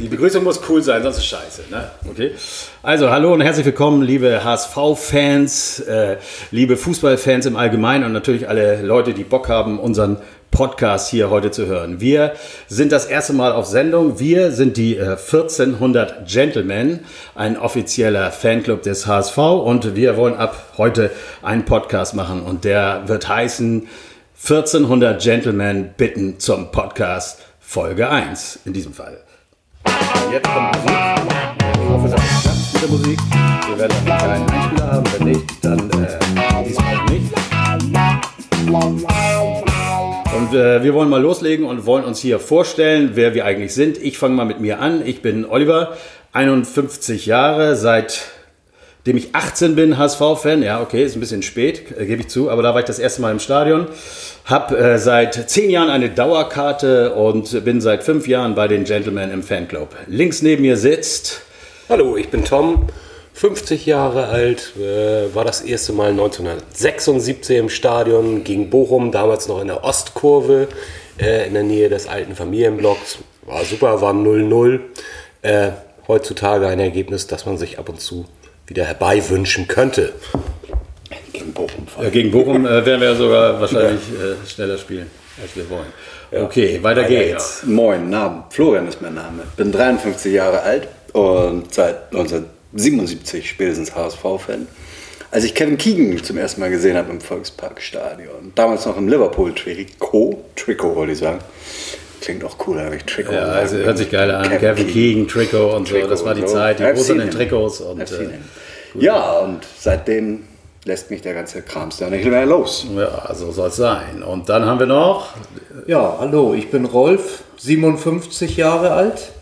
Die Begrüßung muss cool sein, sonst ist scheiße. Ne? Okay. Also, hallo und herzlich willkommen, liebe HSV-Fans, äh, liebe Fußballfans im Allgemeinen und natürlich alle Leute, die Bock haben, unseren Podcast hier heute zu hören. Wir sind das erste Mal auf Sendung. Wir sind die äh, 1400 Gentlemen, ein offizieller Fanclub des HSV und wir wollen ab heute einen Podcast machen und der wird heißen 1400 Gentlemen bitten zum Podcast Folge 1 in diesem Fall. Jetzt kommt Musik. Ich hoffe, das klappt mit der Musik. Wir werden einen kleinen Einspieler haben, wenn nicht, dann äh, diesmal nicht. Und äh, wir wollen mal loslegen und wollen uns hier vorstellen, wer wir eigentlich sind. Ich fange mal mit mir an. Ich bin Oliver, 51 Jahre, seitdem ich 18 bin, HSV-Fan. Ja, okay, ist ein bisschen spät, äh, gebe ich zu, aber da war ich das erste Mal im Stadion. Hab äh, seit 10 Jahren eine Dauerkarte und bin seit 5 Jahren bei den Gentlemen im Fanclub. Links neben mir sitzt. Hallo, ich bin Tom, 50 Jahre alt, äh, war das erste Mal 1976 im Stadion gegen Bochum, damals noch in der Ostkurve, äh, in der Nähe des alten Familienblocks. War super, war 0-0. Äh, heutzutage ein Ergebnis, das man sich ab und zu wieder herbeiwünschen könnte. Gegen Bochum. Ja, gegen Bochum äh, werden wir sogar wahrscheinlich äh, schneller spielen, als wir wollen. Okay, weiter geht's. Moin, Namen. Florian ist mein Name. Bin 53 Jahre alt und seit 1977 spätestens HSV-Fan. Als ich Kevin Keegan zum ersten Mal gesehen habe im Volksparkstadion, damals noch im Liverpool-Trikot, Trikot wollte ich sagen. Klingt auch cool, habe ich Trikot. Ja, also hört sich geil an. Kevin, Keegan, Trikot und so. Trikot das war die so. Zeit, die großen in. Trikots und äh, ja, und seitdem lässt mich der ganze Krams da nicht mehr los. ja, so soll es sein. Und dann haben wir noch Ja, hallo, ich bin Rolf, 57 Jahre alt.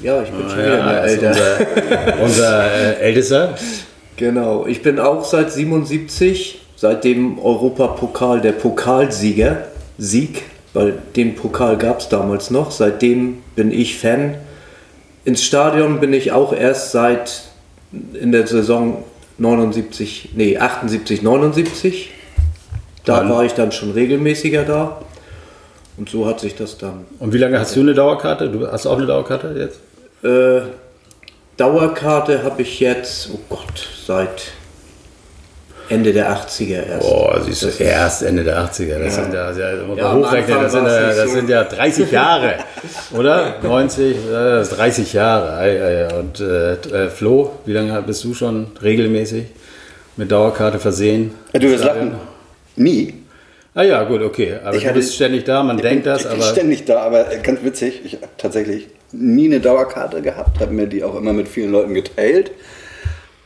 Ja, ich bin schon wieder ja, älter. unser, unser äh, Ältester. Genau, ich bin auch seit 77, seit dem Europapokal der Pokalsieger, Sieg, weil den Pokal gab es damals noch. Seitdem bin ich Fan. Ins Stadion bin ich auch erst seit in der Saison 79, nee, 78, 79. Da Wann? war ich dann schon regelmäßiger da. Und so hat sich das dann Und wie lange hast du eine Dauerkarte? Du hast auch eine Dauerkarte jetzt? Äh, Dauerkarte habe ich jetzt, oh Gott, seit Ende der 80er erst. Boah, siehst du, erst Ende der 80er. Das sind ja, ja, man Ja, am hochrechnen, das sind, ja, das so. sind ja 30 Jahre, oder? 90, äh, das ist 30 Jahre. Und äh, äh, Flo, wie lange bist du schon regelmäßig mit Dauerkarte versehen? Ja, du wirst lachen. Nie. Ah ja, gut, okay. Aber Ich du hatte- bist ständig da, man denkt bin, das, ich bin aber ständig da, aber ganz witzig, ich habe tatsächlich nie eine Dauerkarte gehabt, habe mir die auch immer mit vielen Leuten geteilt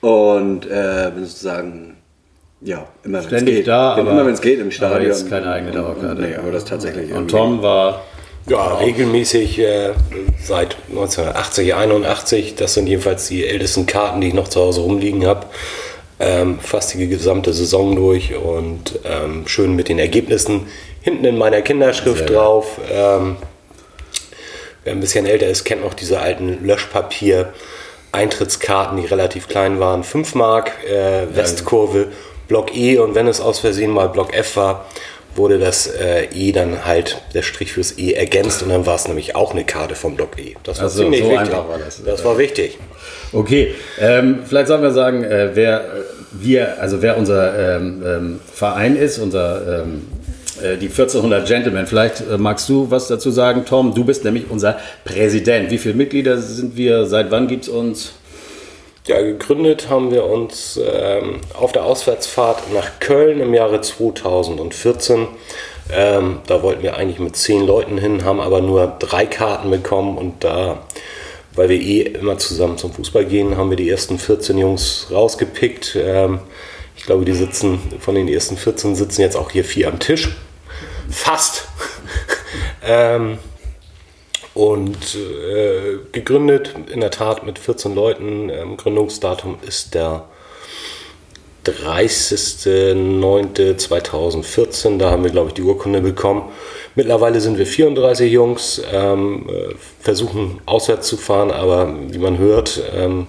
und äh, bin sozusagen, ja, immer wenn es ständig geht. da, bin aber, immer wenn es geht im Stadion. aber jetzt keine eigene Dauerkarte. Nee, aber das tatsächlich. Und. Tom war Ja, regelmäßig äh, seit 1980, 81. Das sind jedenfalls die ältesten Karten, die ich noch zu Hause rumliegen habe. Ähm, fast die gesamte Saison durch und ähm, schön mit den Ergebnissen hinten in meiner Kinderschrift Sehr drauf. Ähm, wer ein bisschen älter ist, kennt noch diese alten Löschpapier. Eintrittskarten, die relativ klein waren. 5 Mark, äh, Westkurve, Block E und wenn es aus Versehen mal Block F war, wurde das äh, E dann halt, der Strich fürs E ergänzt und dann war es nämlich auch eine Karte vom Block E. Das war Ach so, ziemlich so wichtig. einfach war das. Das war wichtig. Okay, ähm, vielleicht sollen wir sagen, äh, wer äh, wir, also wer unser ähm, ähm, Verein ist, unser ähm, äh, die 1400 Gentlemen. Vielleicht äh, magst du was dazu sagen, Tom. Du bist nämlich unser Präsident. Wie viele Mitglieder sind wir? Seit wann gibt es uns? Ja, gegründet haben wir uns ähm, auf der Auswärtsfahrt nach Köln im Jahre 2014. Ähm, da wollten wir eigentlich mit zehn Leuten hin, haben aber nur drei Karten bekommen und da, weil wir eh immer zusammen zum Fußball gehen, haben wir die ersten 14 Jungs rausgepickt. Ähm, ich glaube, die sitzen, von den ersten 14 sitzen jetzt auch hier vier am Tisch. Fast. ähm, und äh, gegründet in der Tat mit 14 Leuten. Ähm, Gründungsdatum ist der 30.09.2014. Da haben wir, glaube ich, die Urkunde bekommen. Mittlerweile sind wir 34 Jungs, ähm, äh, versuchen auswärts zu fahren, aber wie man hört, ähm,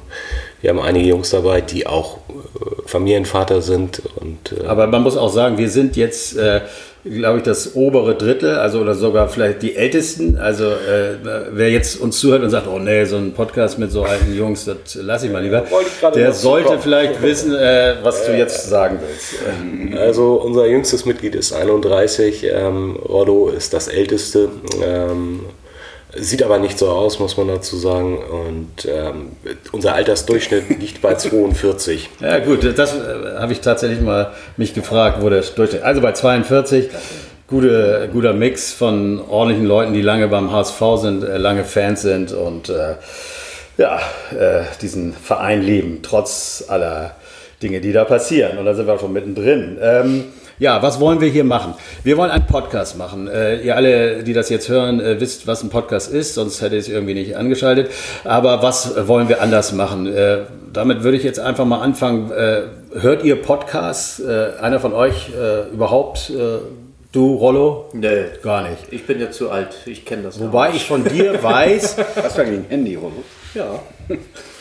wir haben einige Jungs dabei, die auch äh, Familienvater sind. Und, äh Aber man muss auch sagen, wir sind jetzt, äh, glaube ich, das obere Drittel, also oder sogar vielleicht die Ältesten. Also äh, wer jetzt uns zuhört und sagt, oh nee, so ein Podcast mit so alten Jungs, das lasse ich mal lieber, der sollte vielleicht wissen, äh, was du jetzt sagen willst. Also unser jüngstes Mitglied ist 31, ähm, Rollo ist das älteste. Ähm, Sieht aber nicht so aus, muss man dazu sagen. Und ähm, unser Altersdurchschnitt liegt bei 42. Ja gut, das äh, habe ich tatsächlich mal mich gefragt, wo der Durchschnitt. Also bei 42, gute, guter Mix von ordentlichen Leuten, die lange beim HSV sind, äh, lange Fans sind und äh, ja, äh, diesen Verein leben, trotz aller Dinge, die da passieren. Und da sind wir auch schon mittendrin. Ähm, ja, was wollen wir hier machen? Wir wollen einen Podcast machen. Äh, ihr alle, die das jetzt hören, äh, wisst, was ein Podcast ist, sonst hätte ich es irgendwie nicht angeschaltet. Aber was wollen wir anders machen? Äh, damit würde ich jetzt einfach mal anfangen. Äh, hört ihr Podcasts? Äh, einer von euch äh, überhaupt? Du, Rollo? Nee. Gar nicht. Ich bin ja zu alt. Ich kenne das. Wobei ich von dir weiß. Was war gegen Handy, Rollo? Ja.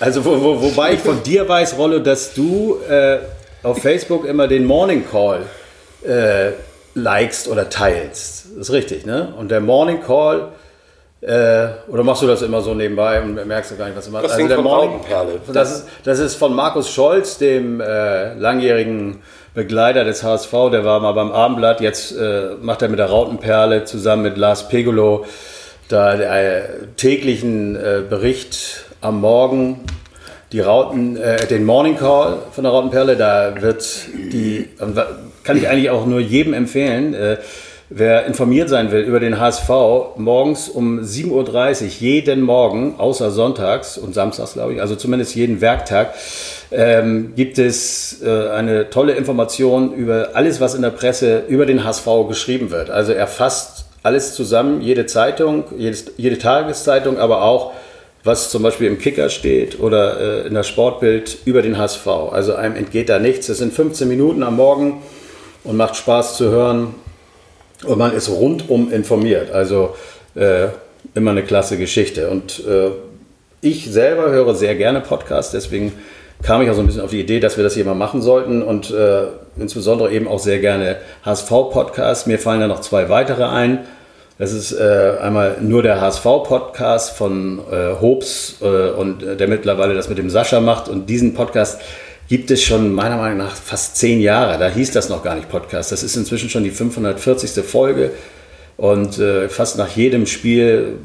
Also, wo, wo, wobei ich von dir weiß, Rollo, dass du auf Facebook immer den Morning Call äh, likest oder teilst. Das ist richtig, ne? Und der Morning Call, äh, oder machst du das immer so nebenbei und merkst du gar nicht, was du machst? Das also der Morning, das ist, das ist von Markus Scholz, dem äh, langjährigen Begleiter des HSV, der war mal beim Abendblatt, jetzt äh, macht er mit der Rautenperle zusammen mit Lars Pegolo da der täglichen äh, Bericht am Morgen die Rauten, äh, den Morning Call von der Rautenperle, da wird die, kann ich eigentlich auch nur jedem empfehlen. Äh, wer informiert sein will über den HSV, morgens um 7.30 Uhr, jeden Morgen, außer sonntags und samstags, glaube ich, also zumindest jeden Werktag, ähm, gibt es äh, eine tolle Information über alles, was in der Presse über den HSV geschrieben wird. Also er fasst alles zusammen, jede Zeitung, jedes, jede Tageszeitung, aber auch was zum Beispiel im Kicker steht oder äh, in der Sportbild über den HSV. Also einem entgeht da nichts. Es sind 15 Minuten am Morgen und macht Spaß zu hören. Und man ist rundum informiert. Also äh, immer eine klasse Geschichte. Und äh, ich selber höre sehr gerne Podcasts, deswegen kam ich auch so ein bisschen auf die Idee, dass wir das hier mal machen sollten und äh, insbesondere eben auch sehr gerne HSV-Podcasts. Mir fallen da noch zwei weitere ein. Das ist äh, einmal nur der HSV-Podcast von äh, Hobbs äh, und der mittlerweile das mit dem Sascha macht. Und diesen Podcast gibt es schon meiner Meinung nach fast zehn Jahre. Da hieß das noch gar nicht Podcast. Das ist inzwischen schon die 540. Folge. Und äh, fast nach jedem Spiel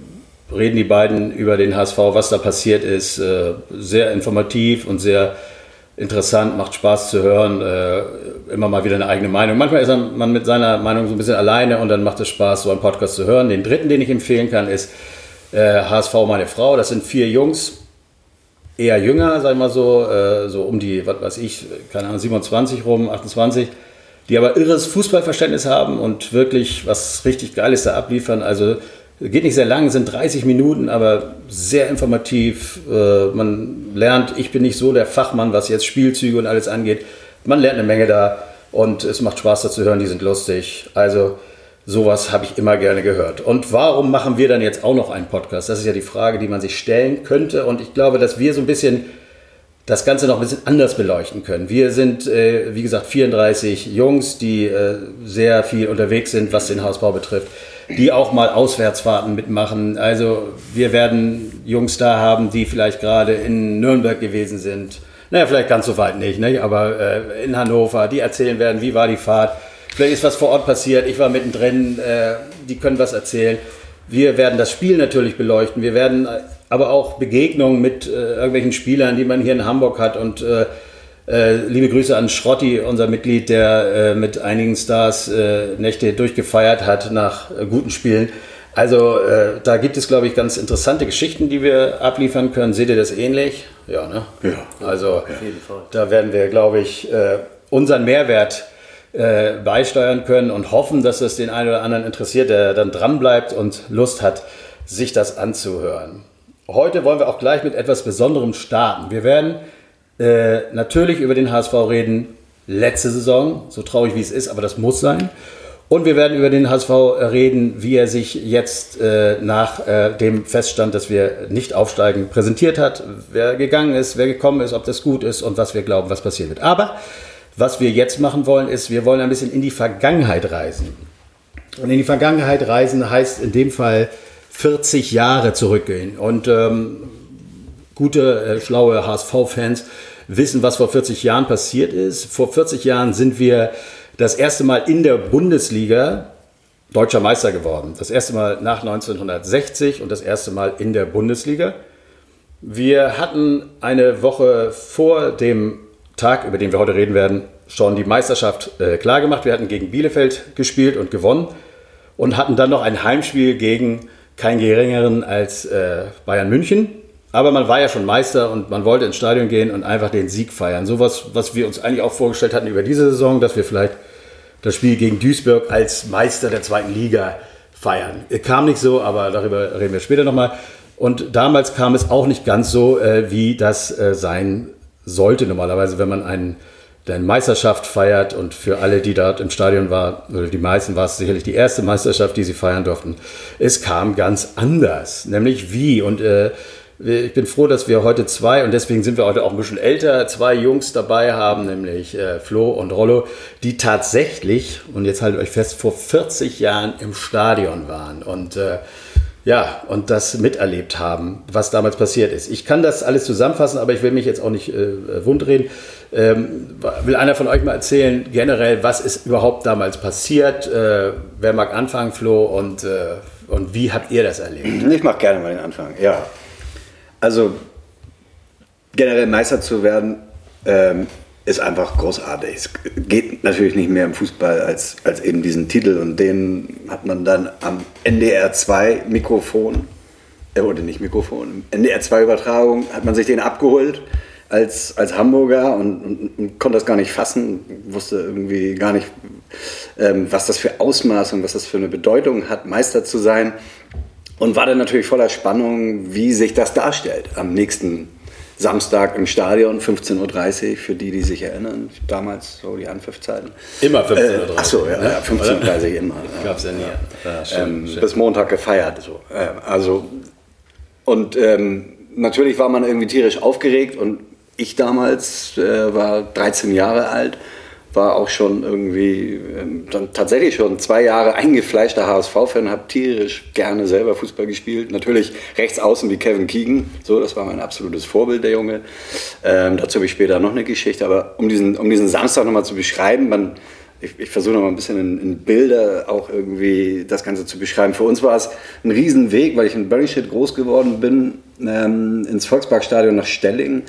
reden die beiden über den HSV, was da passiert ist. Äh, sehr informativ und sehr interessant, macht Spaß zu hören. Äh, immer mal wieder eine eigene Meinung. Manchmal ist man mit seiner Meinung so ein bisschen alleine und dann macht es Spaß, so einen Podcast zu hören. Den dritten, den ich empfehlen kann, ist HSV Meine Frau. Das sind vier Jungs eher jünger, sag ich mal so, äh, so um die, was weiß ich, keine Ahnung, 27 rum, 28, die aber irres Fußballverständnis haben und wirklich was richtig Geiles da abliefern. Also geht nicht sehr lang, sind 30 Minuten, aber sehr informativ. Äh, man lernt, ich bin nicht so der Fachmann, was jetzt Spielzüge und alles angeht. Man lernt eine Menge da und es macht Spaß da zu hören, die sind lustig. Also Sowas habe ich immer gerne gehört. Und warum machen wir dann jetzt auch noch einen Podcast? Das ist ja die Frage, die man sich stellen könnte. Und ich glaube, dass wir so ein bisschen das Ganze noch ein bisschen anders beleuchten können. Wir sind, äh, wie gesagt, 34 Jungs, die äh, sehr viel unterwegs sind, was den Hausbau betrifft, die auch mal Auswärtsfahrten mitmachen. Also wir werden Jungs da haben, die vielleicht gerade in Nürnberg gewesen sind. Naja, vielleicht ganz so weit nicht, ne? aber äh, in Hannover, die erzählen werden, wie war die Fahrt Vielleicht ist was vor Ort passiert, ich war mittendrin, äh, die können was erzählen. Wir werden das Spiel natürlich beleuchten. Wir werden aber auch Begegnungen mit äh, irgendwelchen Spielern, die man hier in Hamburg hat. Und äh, äh, liebe Grüße an Schrotti, unser Mitglied, der äh, mit einigen Stars äh, Nächte durchgefeiert hat nach guten Spielen. Also da gibt es, glaube ich, ganz interessante Geschichten, die wir abliefern können. Seht ihr das ähnlich? Ja, ne? Ja. Also da werden wir, glaube ich, unseren Mehrwert äh, beisteuern können und hoffen, dass es den einen oder anderen interessiert, der dann dranbleibt und Lust hat, sich das anzuhören. Heute wollen wir auch gleich mit etwas Besonderem starten. Wir werden äh, natürlich über den HSV reden, letzte Saison, so traurig wie es ist, aber das muss sein. Und wir werden über den HSV reden, wie er sich jetzt äh, nach äh, dem Feststand, dass wir nicht aufsteigen, präsentiert hat, wer gegangen ist, wer gekommen ist, ob das gut ist und was wir glauben, was passieren wird. Aber was wir jetzt machen wollen, ist, wir wollen ein bisschen in die Vergangenheit reisen. Und in die Vergangenheit reisen heißt in dem Fall 40 Jahre zurückgehen. Und ähm, gute, äh, schlaue HSV-Fans wissen, was vor 40 Jahren passiert ist. Vor 40 Jahren sind wir das erste Mal in der Bundesliga deutscher Meister geworden. Das erste Mal nach 1960 und das erste Mal in der Bundesliga. Wir hatten eine Woche vor dem Tag, über den wir heute reden werden, schon die Meisterschaft äh, klargemacht. Wir hatten gegen Bielefeld gespielt und gewonnen und hatten dann noch ein Heimspiel gegen keinen geringeren als äh, Bayern München. Aber man war ja schon Meister und man wollte ins Stadion gehen und einfach den Sieg feiern. Sowas, was wir uns eigentlich auch vorgestellt hatten über diese Saison, dass wir vielleicht das Spiel gegen Duisburg als Meister der zweiten Liga feiern. Kam nicht so, aber darüber reden wir später nochmal. Und damals kam es auch nicht ganz so, äh, wie das äh, sein sollte normalerweise, wenn man einen eine Meisterschaft feiert und für alle, die dort im Stadion waren, oder die meisten war es sicherlich die erste Meisterschaft, die sie feiern durften. Es kam ganz anders, nämlich wie und äh, ich bin froh, dass wir heute zwei, und deswegen sind wir heute auch ein bisschen älter, zwei Jungs dabei haben, nämlich äh, Flo und Rollo, die tatsächlich, und jetzt haltet euch fest, vor 40 Jahren im Stadion waren und äh, ja, und das miterlebt haben, was damals passiert ist. Ich kann das alles zusammenfassen, aber ich will mich jetzt auch nicht äh, wundreden. Ähm, will einer von euch mal erzählen, generell, was ist überhaupt damals passiert? Äh, wer mag anfangen, Flo, und, äh, und wie habt ihr das erlebt? Ich mache gerne mal den Anfang, ja. Also generell Meister zu werden, ähm, ist einfach großartig. Es geht natürlich nicht mehr im Fußball als, als eben diesen Titel und den hat man dann am NDR 2 Mikrofon, äh, oder nicht Mikrofon, NDR 2 Übertragung hat man sich den abgeholt als, als Hamburger und, und, und konnte das gar nicht fassen, wusste irgendwie gar nicht, ähm, was das für Ausmaße und was das für eine Bedeutung hat, Meister zu sein und war dann natürlich voller Spannung, wie sich das darstellt am nächsten Samstag im Stadion, 15.30 Uhr, für die, die sich erinnern, damals so die Anpfiffzeiten. Immer 15.30 Uhr. Äh, achso, ja, ja 15.30 Uhr immer. Gab es ja nie. Ja, schön, ähm, schön. Bis Montag gefeiert. So. Äh, also, und ähm, natürlich war man irgendwie tierisch aufgeregt und ich damals äh, war 13 Jahre alt war auch schon irgendwie ähm, dann tatsächlich schon zwei Jahre eingefleischter HSV-Fan, habe tierisch gerne selber Fußball gespielt. Natürlich rechts außen wie Kevin Keegan, so das war mein absolutes Vorbild, der Junge. Ähm, dazu habe ich später noch eine Geschichte, aber um diesen, um diesen Samstag nochmal zu beschreiben, man, ich, ich versuche nochmal ein bisschen in, in, Bilder auch irgendwie das Ganze zu beschreiben. Für uns war es ein Riesenweg, weil ich in Berlingstedt groß geworden bin, ähm, ins Volksparkstadion nach Stelling.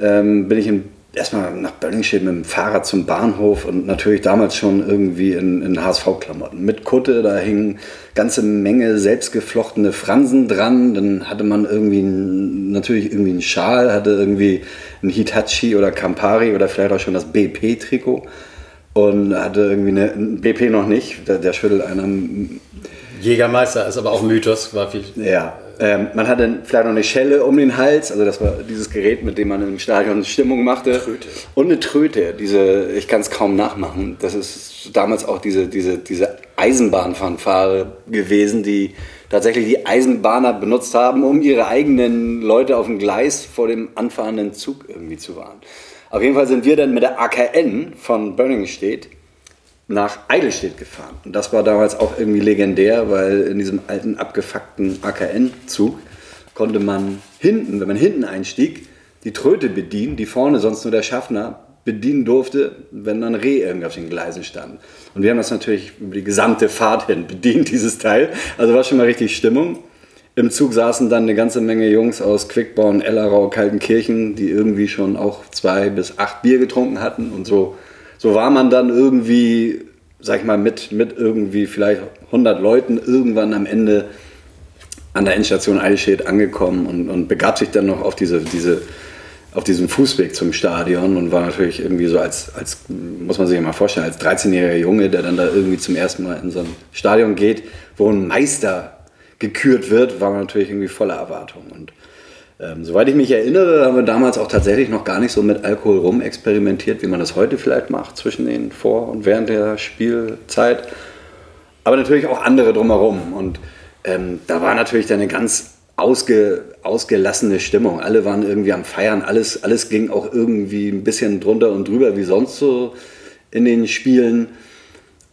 Ähm, bin ich in erstmal nach Böllingstedt mit dem Fahrrad zum Bahnhof und natürlich damals schon irgendwie in, in HSV-Klamotten. Mit Kutte, da hingen ganze Menge selbstgeflochtene Fransen dran. Dann hatte man irgendwie ein, natürlich irgendwie einen Schal, hatte irgendwie ein Hitachi oder Campari oder vielleicht auch schon das BP-Trikot und hatte irgendwie eine, ein BP noch nicht. Der, der schüttelt einer. Jägermeister ist aber auch Mythos, war viel. Ja, ähm, man hatte vielleicht noch eine Schelle um den Hals, also das war dieses Gerät, mit dem man im Stadion Stimmung machte. Tröte. Und eine Tröte, diese, ich kann es kaum nachmachen. Das ist damals auch diese, diese, diese Eisenbahnfanfare gewesen, die tatsächlich die Eisenbahner benutzt haben, um ihre eigenen Leute auf dem Gleis vor dem anfahrenden Zug irgendwie zu warnen. Auf jeden Fall sind wir dann mit der AKN von Bönningstedt nach Eidelstedt gefahren. Und das war damals auch irgendwie legendär, weil in diesem alten abgefuckten AKN-Zug konnte man hinten, wenn man hinten einstieg, die Tröte bedienen, die vorne sonst nur der Schaffner bedienen durfte, wenn dann Reh irgendwie auf den Gleisen stand. Und wir haben das natürlich über die gesamte Fahrt hin bedient, dieses Teil. Also war schon mal richtig Stimmung. Im Zug saßen dann eine ganze Menge Jungs aus Quickborn, Ellerau, Kaltenkirchen, die irgendwie schon auch zwei bis acht Bier getrunken hatten und so so war man dann irgendwie, sag ich mal, mit, mit irgendwie vielleicht 100 Leuten irgendwann am Ende an der Endstation Eichstätt angekommen und, und begab sich dann noch auf diese, diese auf diesem Fußweg zum Stadion und war natürlich irgendwie so als, als muss man sich mal vorstellen, als 13-jähriger Junge, der dann da irgendwie zum ersten Mal in so ein Stadion geht, wo ein Meister gekürt wird, war man natürlich irgendwie voller Erwartung. Und ähm, soweit ich mich erinnere, haben wir damals auch tatsächlich noch gar nicht so mit Alkohol rum experimentiert, wie man das heute vielleicht macht zwischen den Vor- und während der Spielzeit. aber natürlich auch andere drumherum. Und ähm, da war natürlich dann eine ganz ausge, ausgelassene Stimmung. Alle waren irgendwie am Feiern, alles, alles ging auch irgendwie ein bisschen drunter und drüber wie sonst so in den Spielen.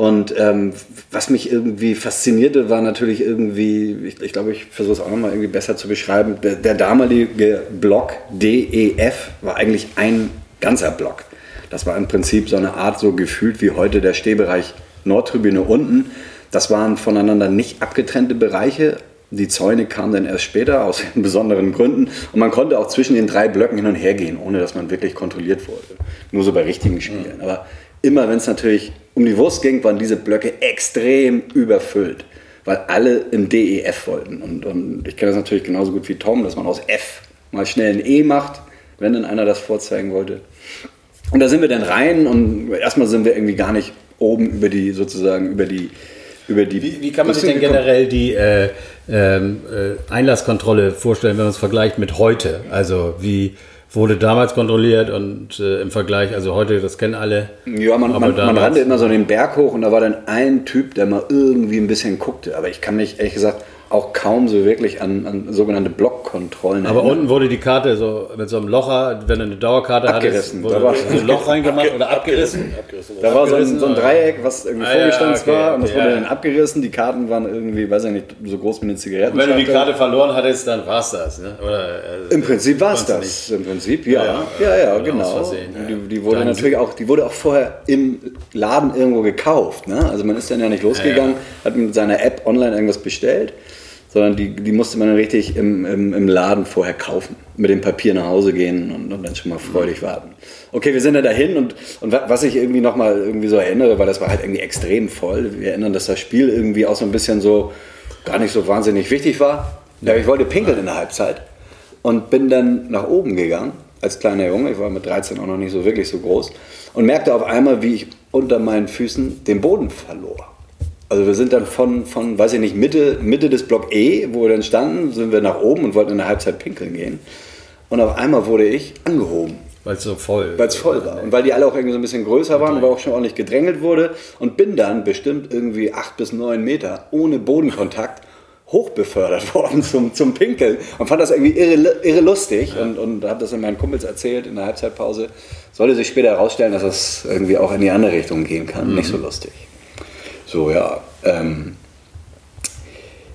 Und ähm, was mich irgendwie faszinierte, war natürlich irgendwie, ich, ich glaube, ich versuche es auch nochmal irgendwie besser zu beschreiben, der, der damalige Block DEF war eigentlich ein ganzer Block. Das war im Prinzip so eine Art so gefühlt wie heute der Stehbereich Nordtribüne unten. Das waren voneinander nicht abgetrennte Bereiche. Die Zäune kamen dann erst später aus besonderen Gründen. Und man konnte auch zwischen den drei Blöcken hin und her gehen, ohne dass man wirklich kontrolliert wurde. Nur so bei richtigen Spielen. Mhm. Aber immer wenn es natürlich um die Wurst ging, waren diese Blöcke extrem überfüllt. Weil alle im DEF wollten. Und, und ich kenne das natürlich genauso gut wie Tom, dass man aus F mal schnell ein E macht, wenn dann einer das vorzeigen wollte. Und da sind wir dann rein und erstmal sind wir irgendwie gar nicht oben über die sozusagen über die über die. Wie, wie kann man sich denn generell die äh, ähm, äh, Einlasskontrolle vorstellen, wenn man es vergleicht mit heute? Also wie wurde damals kontrolliert und äh, im Vergleich, also heute, das kennen alle. Ja, man, man, man rannte immer so den Berg hoch und da war dann ein Typ, der mal irgendwie ein bisschen guckte. Aber ich kann mich ehrlich gesagt auch kaum so wirklich an, an sogenannte Blockkontrollen. Aber unten wurde die Karte so mit so einem Locher, wenn du eine Dauerkarte abgerissen. hattest, wurde da so ein Loch reingemacht oder abgerissen. abgerissen. Da war so ein, so ein, Dreieck, was irgendwie ah, vorgestanzt ja, okay, war und das wurde ja. dann abgerissen. Die Karten waren irgendwie, weiß ich nicht, so groß wie eine Zigarette. Wenn du die Karte verloren hattest, dann war es das. Ne? Oder, also, Im Prinzip war es das. Nicht. Im Prinzip, ja. Ja, ja, ja genau. Die, die, wurde natürlich auch, die wurde auch vorher im Laden irgendwo gekauft. Ne? Also man ist dann ja nicht losgegangen, hat mit seiner App online irgendwas bestellt sondern die, die musste man dann richtig im, im, im Laden vorher kaufen. Mit dem Papier nach Hause gehen und, und dann schon mal freudig warten. Okay, wir sind dann dahin und, und was ich irgendwie nochmal irgendwie so erinnere, weil das war halt irgendwie extrem voll. Wir erinnern, dass das Spiel irgendwie auch so ein bisschen so gar nicht so wahnsinnig wichtig war. Ja, ich wollte pinkeln in der Halbzeit und bin dann nach oben gegangen als kleiner Junge. Ich war mit 13 auch noch nicht so wirklich so groß und merkte auf einmal, wie ich unter meinen Füßen den Boden verlor. Also wir sind dann von, von, weiß ich nicht, Mitte, Mitte des Block E, wo wir dann standen, sind wir nach oben und wollten in der Halbzeit pinkeln gehen. Und auf einmal wurde ich angehoben. Weil es so voll Weil es voll war. Und weil die alle auch irgendwie so ein bisschen größer waren und weil auch schon ordentlich gedrängelt wurde. Und bin dann bestimmt irgendwie acht bis neun Meter ohne Bodenkontakt hochbefördert worden zum, zum Pinkeln. Und fand das irgendwie irre, irre lustig. Ja. Und, und habe das in meinen Kumpels erzählt in der Halbzeitpause. Sollte sich später herausstellen, dass das irgendwie auch in die andere Richtung gehen kann. Mhm. Nicht so lustig. So, ja. Ähm,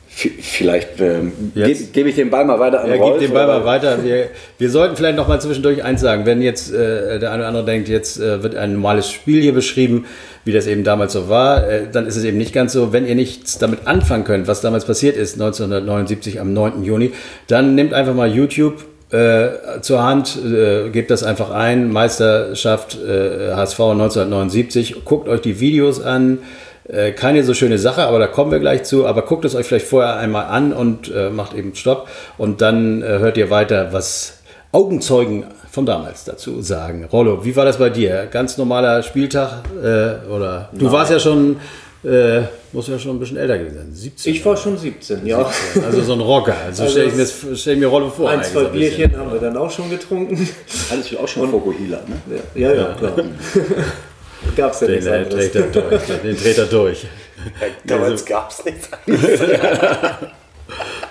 vielleicht ähm, gebe geb ich den Ball mal weiter an ja, Rolf. Den Ball mal weiter. Wir, wir sollten vielleicht noch mal zwischendurch eins sagen. Wenn jetzt äh, der eine oder andere denkt, jetzt äh, wird ein normales Spiel hier beschrieben, wie das eben damals so war, äh, dann ist es eben nicht ganz so. Wenn ihr nichts damit anfangen könnt, was damals passiert ist, 1979 am 9. Juni, dann nehmt einfach mal YouTube äh, zur Hand, äh, gebt das einfach ein, Meisterschaft äh, HSV 1979, guckt euch die Videos an, äh, keine so schöne Sache, aber da kommen wir gleich zu. Aber guckt es euch vielleicht vorher einmal an und äh, macht eben Stopp. Und dann äh, hört ihr weiter, was Augenzeugen von damals dazu sagen. Rollo, wie war das bei dir? Ganz normaler Spieltag? Äh, oder du Nein. warst ja schon. Äh, muss ja schon ein bisschen älter gewesen sein. 17. Ich war schon 17, ja. 17. Also so ein Rocker. Also, also stelle ich, mir, stell ich mir Rollo vor. Ein, zwei so ein Bierchen bisschen. haben wir dann auch schon getrunken. Alles auch schon Fokuhila, ne? Ja, ja, ja klar. Gab es ja nichts anderes. Dreht er durch, den dreht er durch. Damals gab es nichts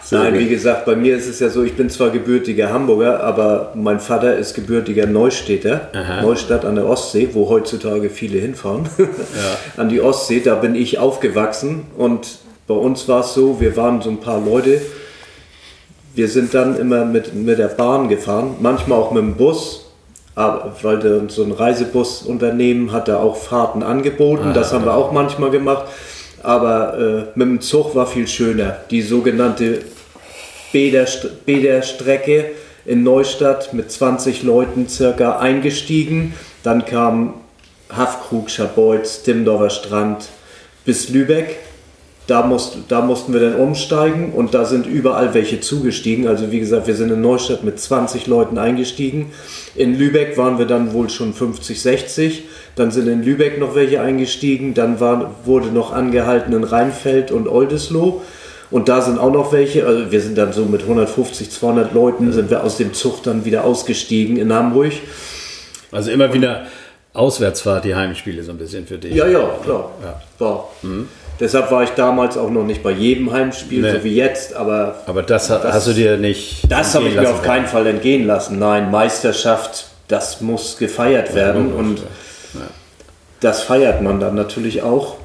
So, Nein, wie gesagt, bei mir ist es ja so, ich bin zwar gebürtiger Hamburger, aber mein Vater ist gebürtiger Neustädter, Aha. Neustadt an der Ostsee, wo heutzutage viele hinfahren. Ja. an die Ostsee, da bin ich aufgewachsen und bei uns war es so, wir waren so ein paar Leute, wir sind dann immer mit, mit der Bahn gefahren, manchmal auch mit dem Bus aber, weil der, so ein Reisebusunternehmen hat da auch Fahrten angeboten, ah, das haben wir auch manchmal gemacht. Aber äh, mit dem Zug war viel schöner. Die sogenannte Bäderstrecke in Neustadt mit 20 Leuten circa eingestiegen. Dann kam Hafkrug, Schabeutz, Timdorfer Strand bis Lübeck da, musst, da mussten wir dann umsteigen und da sind überall welche zugestiegen. Also wie gesagt, wir sind in Neustadt mit 20 Leuten eingestiegen. In Lübeck waren wir dann wohl schon 50, 60. Dann sind in Lübeck noch welche eingestiegen. Dann war, wurde noch angehalten in Rheinfeld und Oldesloe. Und da sind auch noch welche. Also wir sind dann so mit 150, 200 Leuten sind wir aus dem Zug dann wieder ausgestiegen in Hamburg. Also immer wieder Auswärtsfahrt, die Heimspiele so ein bisschen für dich. Ja, ja, klar. Ja. War. Mhm. Deshalb war ich damals auch noch nicht bei jedem Heimspiel, Nee. so wie jetzt, aber Aber das, ha- hast du dir nicht. das habe ich mir auf keinen Fall entgehen lassen. Nein, Meisterschaft, das muss gefeiert werden und das feiert man dann natürlich auch.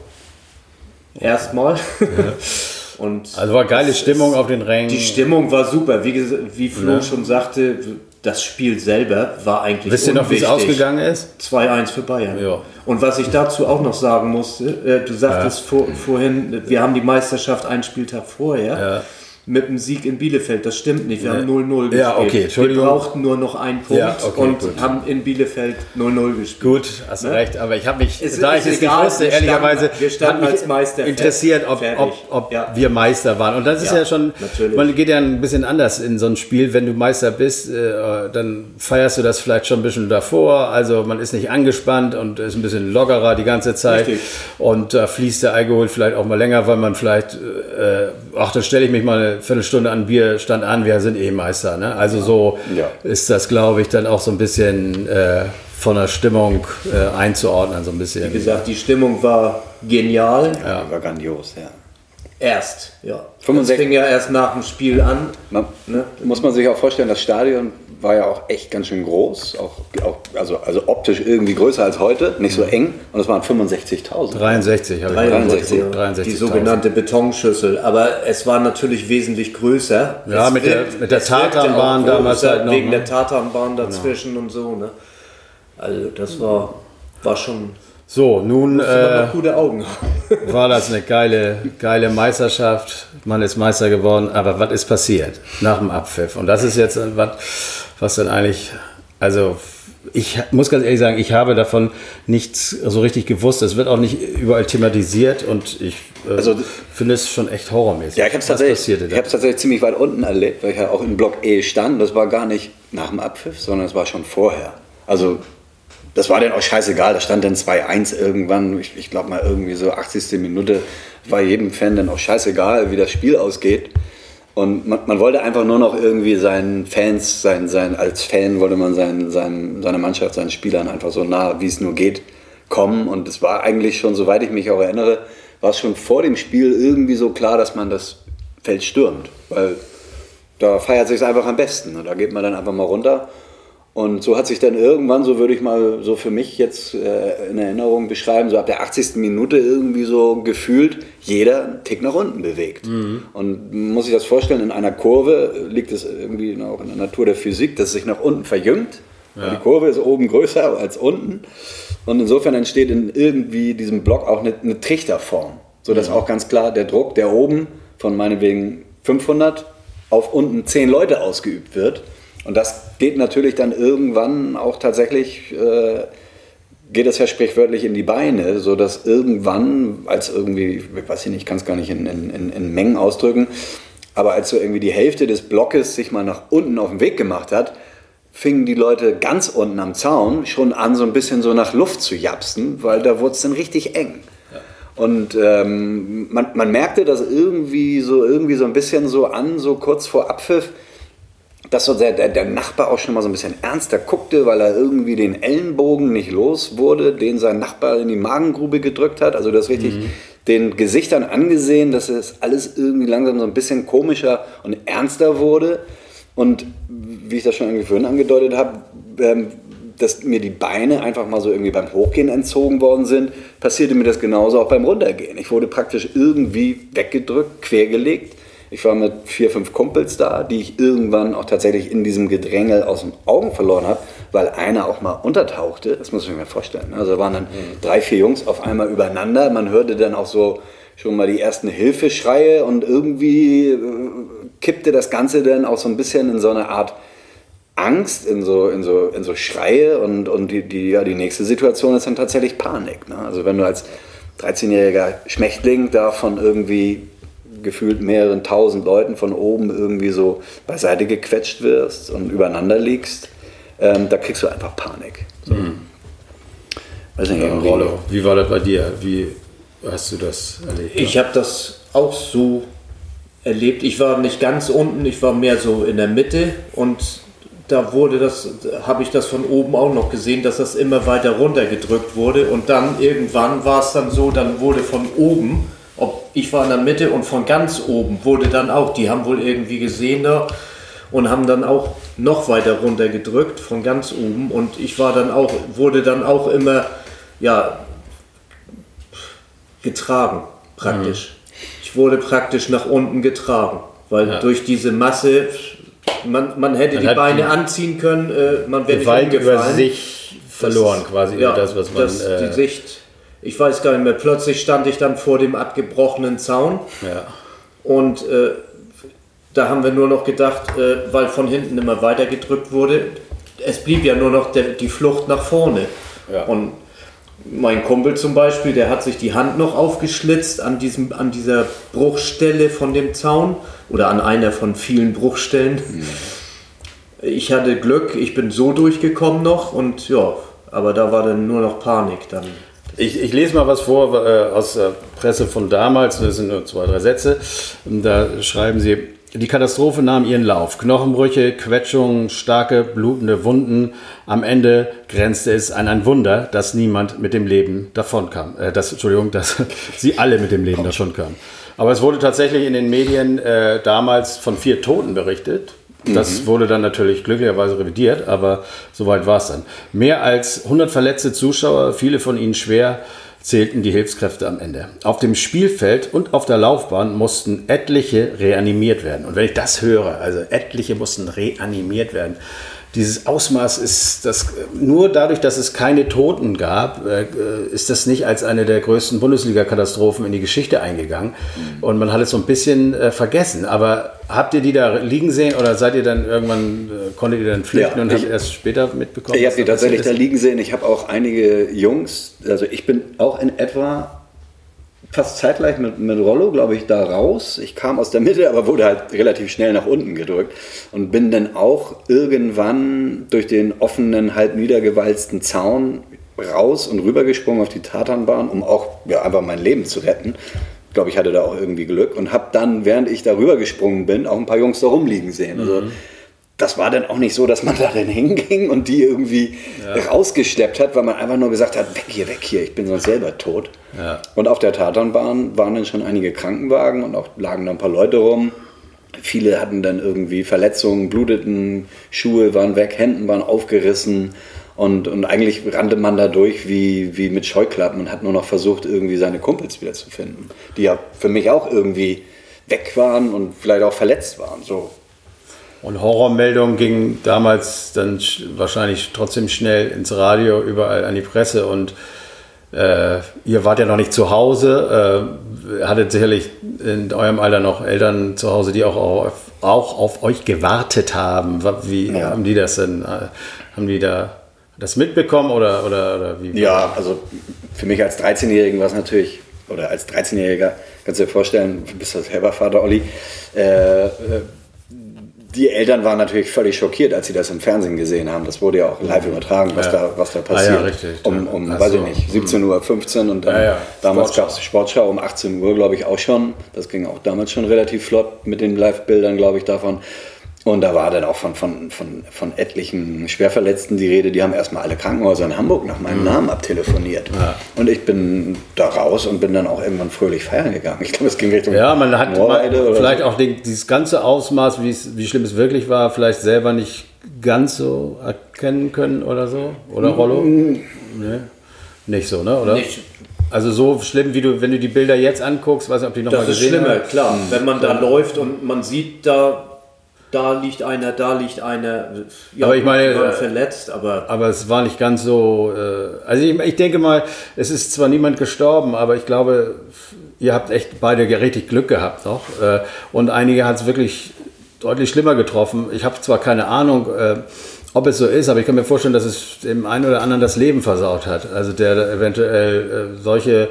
Erstmal. und Also war geile das Stimmung auf den Rängen. Die Stimmung war super. Wie, wie Flo schon sagte, das Spiel selber war eigentlich Wisst ihr noch, wie es ausgegangen ist? 2-1 für Bayern. Ja. Und was ich dazu auch noch sagen musste, äh, du sagtest vor, vorhin, wir haben die Meisterschaft einen Spieltag vorher Ja. Mit dem Sieg in Bielefeld. Das stimmt nicht, wir Nee. haben 0-0 gespielt. Ja, okay, Entschuldigung. Wir brauchten nur noch einen Punkt Ja, okay, und gut. haben in Bielefeld 0-0 gespielt. Gut, hast Ne? recht, aber ich habe mich, Es da ich es nicht wusste, ehrlicherweise, wir standen als Meister interessiert, ob, ob, ob Ja. wir Meister waren. Und das ist ja, Ja, schon, natürlich. man geht ja ein bisschen anders in so ein Spiel. Wenn du Meister bist, äh, dann feierst du das vielleicht schon ein bisschen davor. Also man ist nicht angespannt und ist ein bisschen lockerer die ganze Zeit. Richtig. Und da fließt der Alkohol vielleicht auch mal länger, weil man vielleicht, äh, ach, dann stelle ich mich mal eine Viertelstunde an Bierstand an, wir sind eh Meister. Ne? Also so Ja. ist das, glaube ich, dann auch so ein bisschen äh, von der Stimmung äh, einzuordnen, so ein bisschen. Wie gesagt, die Stimmung war genial. Ja. War grandios, ja. Erst, ja. 65 Das fing ja erst nach dem Spiel an. Man, Ne? Muss man sich auch vorstellen, das Stadion war ja auch echt ganz schön groß, auch, auch, also, also optisch irgendwie größer als heute, nicht so eng und es waren 65.000. 63 habe ich 63, gesagt. 63 die sogenannte Betonschüssel. Aber es war natürlich wesentlich größer. Ja, es mit der- wirkt- mit der es wirkte Tatanbahn damals halt noch, Wegen ne? der Tatanbahn dazwischen und so. Ne? Also das war, war schon... So, nun äh, gute Augen. war das eine geile, geile Meisterschaft. Man ist Meister geworden, aber was ist passiert nach dem Abpfiff? Und das ist jetzt was, was dann eigentlich, also ich muss ganz ehrlich sagen, ich habe davon nichts so richtig gewusst. Es wird auch nicht überall thematisiert und ich äh, Also- finde es schon echt horrormäßig. Ja, ich habe es tatsächlich, ich tatsächlich ziemlich weit unten erlebt, weil ich ja auch in Block E stand. Das war gar nicht nach dem Abpfiff, sondern es war schon vorher. Also das war dann auch scheißegal. Da stand dann 2-1 irgendwann. Ich, ich glaube mal irgendwie so 80. Minute. War jedem Fan dann auch scheißegal, wie das Spiel ausgeht. Und man, man wollte einfach nur noch irgendwie seinen Fans, sein, sein, als Fan wollte man seinen, seinen, seiner Mannschaft, seinen Spielern einfach so nah, wie es nur geht, kommen. Und es war eigentlich schon, soweit ich mich auch erinnere, war es schon vor dem Spiel irgendwie so klar, dass man das Feld stürmt. Weil da feiert sich einfach am besten. Und da geht man dann einfach mal runter. Und so hat sich dann irgendwann, so würde ich mal so für mich jetzt äh, in Erinnerung beschreiben, so ab der 80. Minute irgendwie so gefühlt jeder einen Tick nach unten bewegt. Und man muss sich das vorstellen, in einer Kurve liegt es irgendwie auch in der Natur der Physik, dass es sich nach unten verjüngt. Weil Die Kurve ist oben größer als unten. Und insofern entsteht in irgendwie diesem Block auch eine, eine Trichterform, sodass auch ganz klar der Druck, der oben von meinetwegen 500 auf unten 10 Leute ausgeübt wird. Und das geht natürlich dann irgendwann auch tatsächlich, äh, geht das ja sprichwörtlich in die Beine, sodass irgendwann, als irgendwie, ich weiß nicht, ich kann es gar nicht in, in, in, in Mengen ausdrücken, aber als so irgendwie die Hälfte des Blockes sich mal nach unten auf den Weg gemacht hat, fingen die Leute ganz unten am Zaun schon an, so ein bisschen so nach Luft zu japsen, weil da wurde es dann richtig eng. Und ähm, man, man merkte das irgendwie so, irgendwie so ein bisschen so an, so kurz vor Abpfiff, dass so der, der, der Nachbar auch schon mal so ein bisschen ernster guckte, weil er irgendwie den Ellenbogen nicht los wurde, den sein Nachbar in die Magengrube gedrückt hat. Also das richtig den Gesichtern angesehen, dass es alles irgendwie langsam so ein bisschen komischer und ernster wurde. Und wie ich das schon irgendwie vorhin angedeutet habe, ähm, dass mir die Beine einfach mal so irgendwie beim Hochgehen entzogen worden sind, passierte mir das genauso auch beim Runtergehen. Ich wurde praktisch irgendwie weggedrückt, quergelegt. Ich war mit vier, fünf Kumpels da, die ich irgendwann auch tatsächlich in diesem Gedrängel aus den Augen verloren habe, weil einer auch mal untertauchte. Das muss ich mir vorstellen. Also da waren dann drei, vier Jungs auf einmal übereinander. Man hörte dann auch so schon mal die ersten Hilfeschreie und irgendwie äh, kippte das Ganze dann auch so ein bisschen in so eine Art Angst, in so, in so, in so Schreie und, und die, die, ja, die nächste Situation ist dann tatsächlich Panik. Ne? Also wenn du als 13-jähriger Schmächtling da von irgendwie gefühlt mehreren tausend Leuten von oben irgendwie so beiseite gequetscht wirst und übereinander liegst, ähm, da kriegst du einfach Panik. So. Weiß nicht, Ja, irgendwie- Rollo, wie war das bei dir? Wie hast du das erlebt? Ich habe das auch so erlebt. Ich war nicht ganz unten, ich war mehr so in der Mitte und da wurde das, habe ich das von oben auch noch gesehen, dass das immer weiter runtergedrückt wurde und dann irgendwann war es dann so, dann wurde von oben, ob ich war in der Mitte und von ganz oben wurde dann auch, die haben wohl irgendwie gesehen da und haben dann auch noch weiter runter gedrückt von ganz oben und ich war dann auch, wurde dann auch immer, ja, getragen praktisch. Ich wurde praktisch nach unten getragen, weil Ja. durch diese Masse, man, man hätte Man die Beine anziehen können, äh, man wäre nicht Weit über umgefallen. sich verloren quasi, über das, was man... das, äh, die Sicht, ich weiß gar nicht mehr, plötzlich stand ich dann vor dem abgebrochenen Zaun ja. und äh, da haben wir nur noch gedacht, äh, weil von hinten immer weiter gedrückt wurde, es blieb ja nur noch der, die Flucht nach vorne. Ja. Und mein Kumpel zum Beispiel, der hat sich die Hand noch aufgeschlitzt an, diesem, an dieser Bruchstelle von dem Zaun oder an einer von vielen Bruchstellen. Ich hatte Glück, ich bin so durchgekommen noch und ja, aber da war dann nur noch Panik dann. Ich, ich lese mal was vor äh, aus der Presse von damals, das sind nur zwei, drei Sätze. Da schreiben sie, die Katastrophe nahm ihren Lauf. Knochenbrüche, Quetschungen, starke, blutende Wunden. Am Ende grenzte es an ein Wunder, dass niemand mit dem Leben davonkam. Äh, dass, Entschuldigung, dass sie alle mit dem Leben davonkamen. Aber es wurde tatsächlich in den Medien äh, damals von vier Toten berichtet. Das wurde dann natürlich glücklicherweise revidiert, aber soweit war es dann. Mehr als 100 verletzte Zuschauer, viele von ihnen schwer, zählten die Hilfskräfte am Ende. Auf dem Spielfeld und auf der Laufbahn mussten etliche reanimiert werden. Und wenn ich das höre, also etliche mussten reanimiert werden, dieses Ausmaß ist das nur dadurch, dass es keine Toten gab, äh, ist das nicht als eine der größten Bundesliga-Katastrophen in die Geschichte eingegangen. Und man hat es so ein bisschen äh, vergessen. Aber habt ihr die da liegen sehen oder seid ihr dann irgendwann, äh, konntet ihr dann flüchten Ja, und habt erst später mitbekommen? Ich habe die tatsächlich da liegen sehen. Ich habe auch einige Jungs, also ich bin auch in etwa fast zeitgleich mit, mit Rollo, glaube ich, da raus. Ich kam aus der Mitte, aber wurde halt relativ schnell nach unten gedrückt und bin dann auch irgendwann durch den offenen, halb niedergewalzten Zaun raus und rübergesprungen auf die Tatanbahn, um auch ja, einfach mein Leben zu retten. Ich glaube, ich hatte da auch irgendwie Glück und habe dann, während ich da rübergesprungen bin, auch ein paar Jungs da rumliegen sehen. Also das war dann auch nicht so, dass man da dann hinging und die irgendwie rausgeschleppt hat, weil man einfach nur gesagt hat, weg hier, weg hier, ich bin sonst selber tot. Ja. Und auf der Tatanbahn waren dann schon einige Krankenwagen und auch lagen da ein paar Leute rum. Viele hatten dann irgendwie Verletzungen, bluteten, Schuhe waren weg, Händen waren aufgerissen. Und, und eigentlich rannte man da durch wie, wie mit Scheuklappen und hat nur noch versucht, irgendwie seine Kumpels wieder zu finden. Die ja für mich auch irgendwie weg waren und vielleicht auch verletzt waren. So. Und Horrormeldungen gingen damals dann sch- wahrscheinlich trotzdem schnell ins Radio, überall an die Presse und äh, ihr wart ja noch nicht zu Hause, äh, hattet sicherlich in eurem Alter noch Eltern zu Hause, die auch auf, auch auf euch gewartet haben. Wie Ja. haben die das denn? äh, Haben die da das mitbekommen oder, oder, oder wie? Ja, also für mich als 13-Jährigen war es natürlich, oder als 13-Jähriger, kannst du dir vorstellen, du bist ja selber Vater Olli, äh, äh, die Eltern waren natürlich völlig schockiert, als sie das im Fernsehen gesehen haben. Das wurde ja auch live übertragen, was, Ja. da, was da Ah, passiert. ja, richtig. Um, um Ach weiß so. ich nicht, 17.15 Uhr und dann Ja, ja. damals gab es Sportschau um 18 Uhr, glaube ich, auch schon. Das ging auch damals schon relativ flott mit den Live-Bildern, glaube ich, davon. Und da war dann auch von, von, von, von etlichen Schwerverletzten die Rede, die haben erstmal alle Krankenhäuser in Hamburg nach meinem Namen abtelefoniert. Mhm. Ja. Und ich bin da raus und bin dann auch irgendwann fröhlich feiern gegangen. Ich glaube, es ging Richtung Ja, man hat man, oder vielleicht so. auch den, dieses ganze Ausmaß, wie, schlimm es wirklich war, vielleicht selber nicht ganz so erkennen können oder so. Oder Rollo? Nee. Nicht so, ne? Oder? Nicht. Also so schlimm, wie du, wenn du die Bilder jetzt anguckst, weiß nicht, ob die nochmal Das ist gesehen schlimmer, klar. Wenn man da läuft und man sieht, da, da liegt einer, da liegt einer. Ja, Aber ich meine, äh, verletzt, aber Aber es war nicht ganz so. Äh, also ich, ich denke mal, es ist zwar niemand gestorben, aber ich glaube, ihr habt echt beide richtig Glück gehabt noch. Äh, und einige hat es wirklich deutlich schlimmer getroffen. Ich habe zwar keine Ahnung, äh, ob es so ist, aber ich kann mir vorstellen, dass es dem einen oder anderen das Leben versaut hat. Also der eventuell äh, solche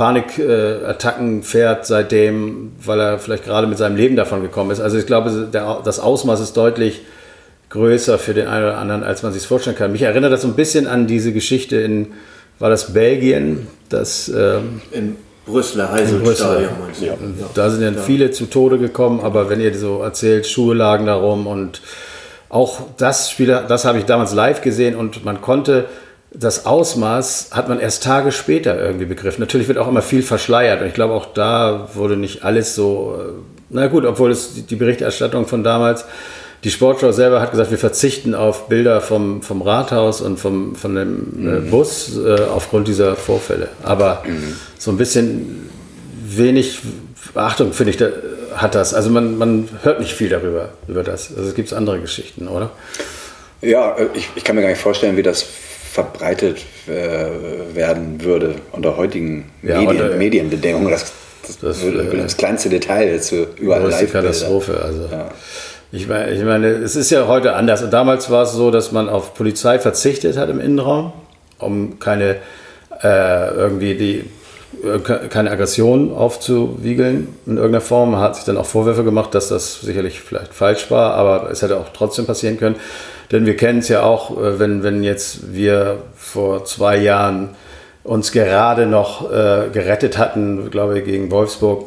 Panikattacken fährt seitdem, weil er vielleicht gerade mit seinem Leben davon gekommen ist. Also ich glaube, der, das Ausmaß ist deutlich größer für den einen oder anderen, als man sich vorstellen kann. Mich erinnert das so ein bisschen an diese Geschichte in, war das Belgien, das ähm, im Brüsseler Brüssel. Heiselstadion? Ja. da sind ja viele zu Tode gekommen, aber wenn ihr so erzählt, Schuhe lagen darum und auch das Spiel, das habe ich damals live gesehen und man konnte das Ausmaß hat man erst Tage später irgendwie begriffen. Natürlich wird auch immer viel verschleiert und ich glaube auch da wurde nicht alles so, äh, na gut, obwohl es die Berichterstattung von damals, die Sportschau selber hat gesagt, wir verzichten auf Bilder vom, vom Rathaus und vom, von dem äh, mhm. Bus äh, aufgrund dieser Vorfälle. Aber mhm. so ein bisschen wenig Achtung, finde ich, da, hat das. Also man, man hört nicht viel darüber, über das. Also es gibt andere Geschichten, oder? Ja, äh, ich, ich kann mir gar nicht vorstellen, wie das verbreitet äh, werden würde unter heutigen ja, Medien, unter, Medienbedingungen. Das, das, das, würde, äh, das, kleinste Detail zu überall live. ist Katastrophe. Also. Ja. Ich meine, ich meine, es ist ja heute anders. Und damals war es so, dass man auf Polizei verzichtet hat im Innenraum, um keine äh, irgendwie die keine Aggression aufzuwiegeln in irgendeiner Form. Man hat sich dann auch Vorwürfe gemacht, dass das sicherlich vielleicht falsch war, aber es hätte auch trotzdem passieren können. Denn wir kennen es ja auch, äh, wenn, wenn jetzt wir vor zwei Jahren uns gerade noch äh, gerettet hatten, glaube ich, gegen Wolfsburg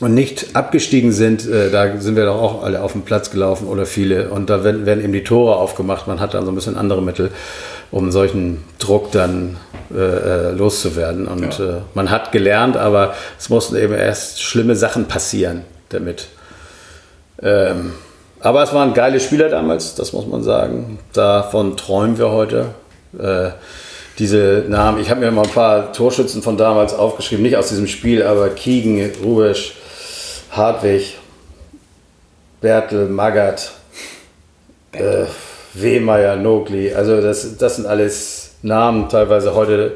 und nicht abgestiegen sind, äh, da sind wir doch auch alle auf den Platz gelaufen oder viele. Und da werden, werden eben die Tore aufgemacht. Man hat dann so ein bisschen andere Mittel, um solchen Druck dann äh, äh loszuwerden. Und ja. äh, man hat gelernt, aber es mussten eben erst schlimme Sachen passieren damit. Ähm, aber es waren geile Spieler damals, das muss man sagen. Davon träumen wir heute. Äh, diese Namen, ich habe mir mal ein paar Torschützen von damals aufgeschrieben, nicht aus diesem Spiel, aber Kiegen, Rubisch, Hartwig, Bertel, Magath, äh, Wehmeier, Nogli. Also das, das sind alles Namen, teilweise heute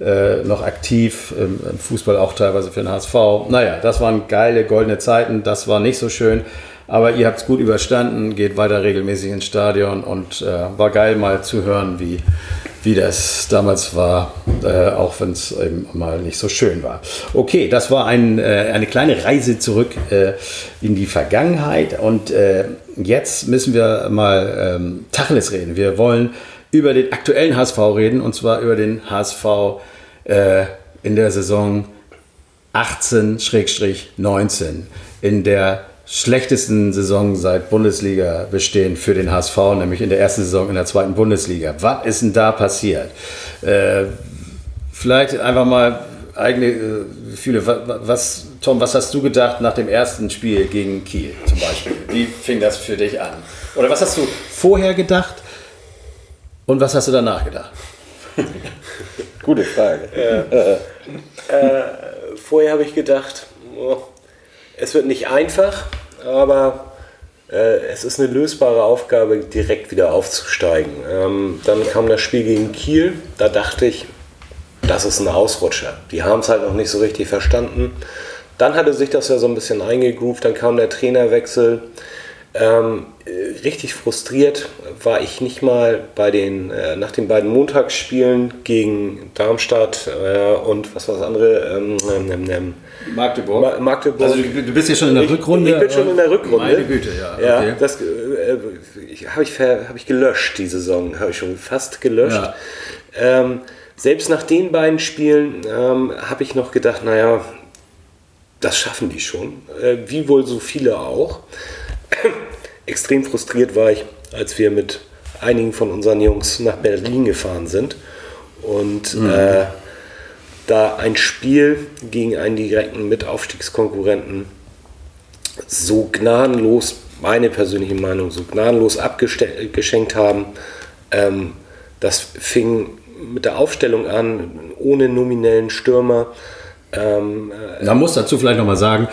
äh, noch aktiv, im, im, Fußball auch teilweise für den HSV. Naja, das waren geile, goldene Zeiten, das war nicht so schön. Aber ihr habt es gut überstanden, geht weiter regelmäßig ins Stadion und äh, war geil mal zu hören, wie, wie das damals war, äh, auch wenn es eben mal nicht so schön war. Okay, das war ein, äh, eine kleine Reise zurück äh, in die Vergangenheit und äh, jetzt müssen wir mal ähm, Tacheles reden. Wir wollen über den aktuellen HSV reden und zwar über den HSV äh, in der Saison 18-19 in der schlechtesten Saison seit Bundesliga bestehen für den HSV, nämlich in der ersten Saison in der zweiten Bundesliga. Was ist denn da passiert? Äh, vielleicht einfach mal eigene äh, Gefühle. Was, Tom, was hast du gedacht nach dem ersten Spiel gegen Kiel zum Beispiel? Wie fing das für dich an? Oder was hast du vorher gedacht und was hast du danach gedacht? Gute Frage. Äh, äh, vorher habe ich gedacht, oh, es wird nicht einfach aber äh, es ist eine lösbare Aufgabe, direkt wieder aufzusteigen. Ähm, dann kam das Spiel gegen Kiel, da dachte ich, das ist ein Ausrutscher. Die haben es halt noch nicht so richtig verstanden. Dann hatte sich das ja so ein bisschen eingegroovt, dann kam der Trainerwechsel. Ähm, richtig frustriert war ich nicht mal bei den, äh, nach den beiden Montagsspielen gegen Darmstadt äh, und was war das andere? Ähm, ähm, ähm Magdeburg. Ma Magdeburg. Also du bist ja schon in der Rückrunde. Ich, bin schon in der Rückrunde. Meine Güte, ja. Ja, okay. das äh, habe ich, hab ich gelöscht, die Saison. Habe ich schon fast gelöscht. Ja. Ähm, selbst nach den beiden Spielen ähm, habe ich noch gedacht, naja, das schaffen die schon. Äh, wie wohl so viele auch. Extrem frustriert war ich, als wir mit einigen von unseren Jungs nach Berlin gefahren sind. Und mhm. äh, da ein Spiel gegen einen direkten Mitaufstiegskonkurrenten so gnadenlos, meine persönliche Meinung, so gnadenlos abgeschenkt haben. Ähm, das fing mit der Aufstellung an, ohne nominellen Stürmer. Ähm, äh, Man muss dazu vielleicht nochmal sagen,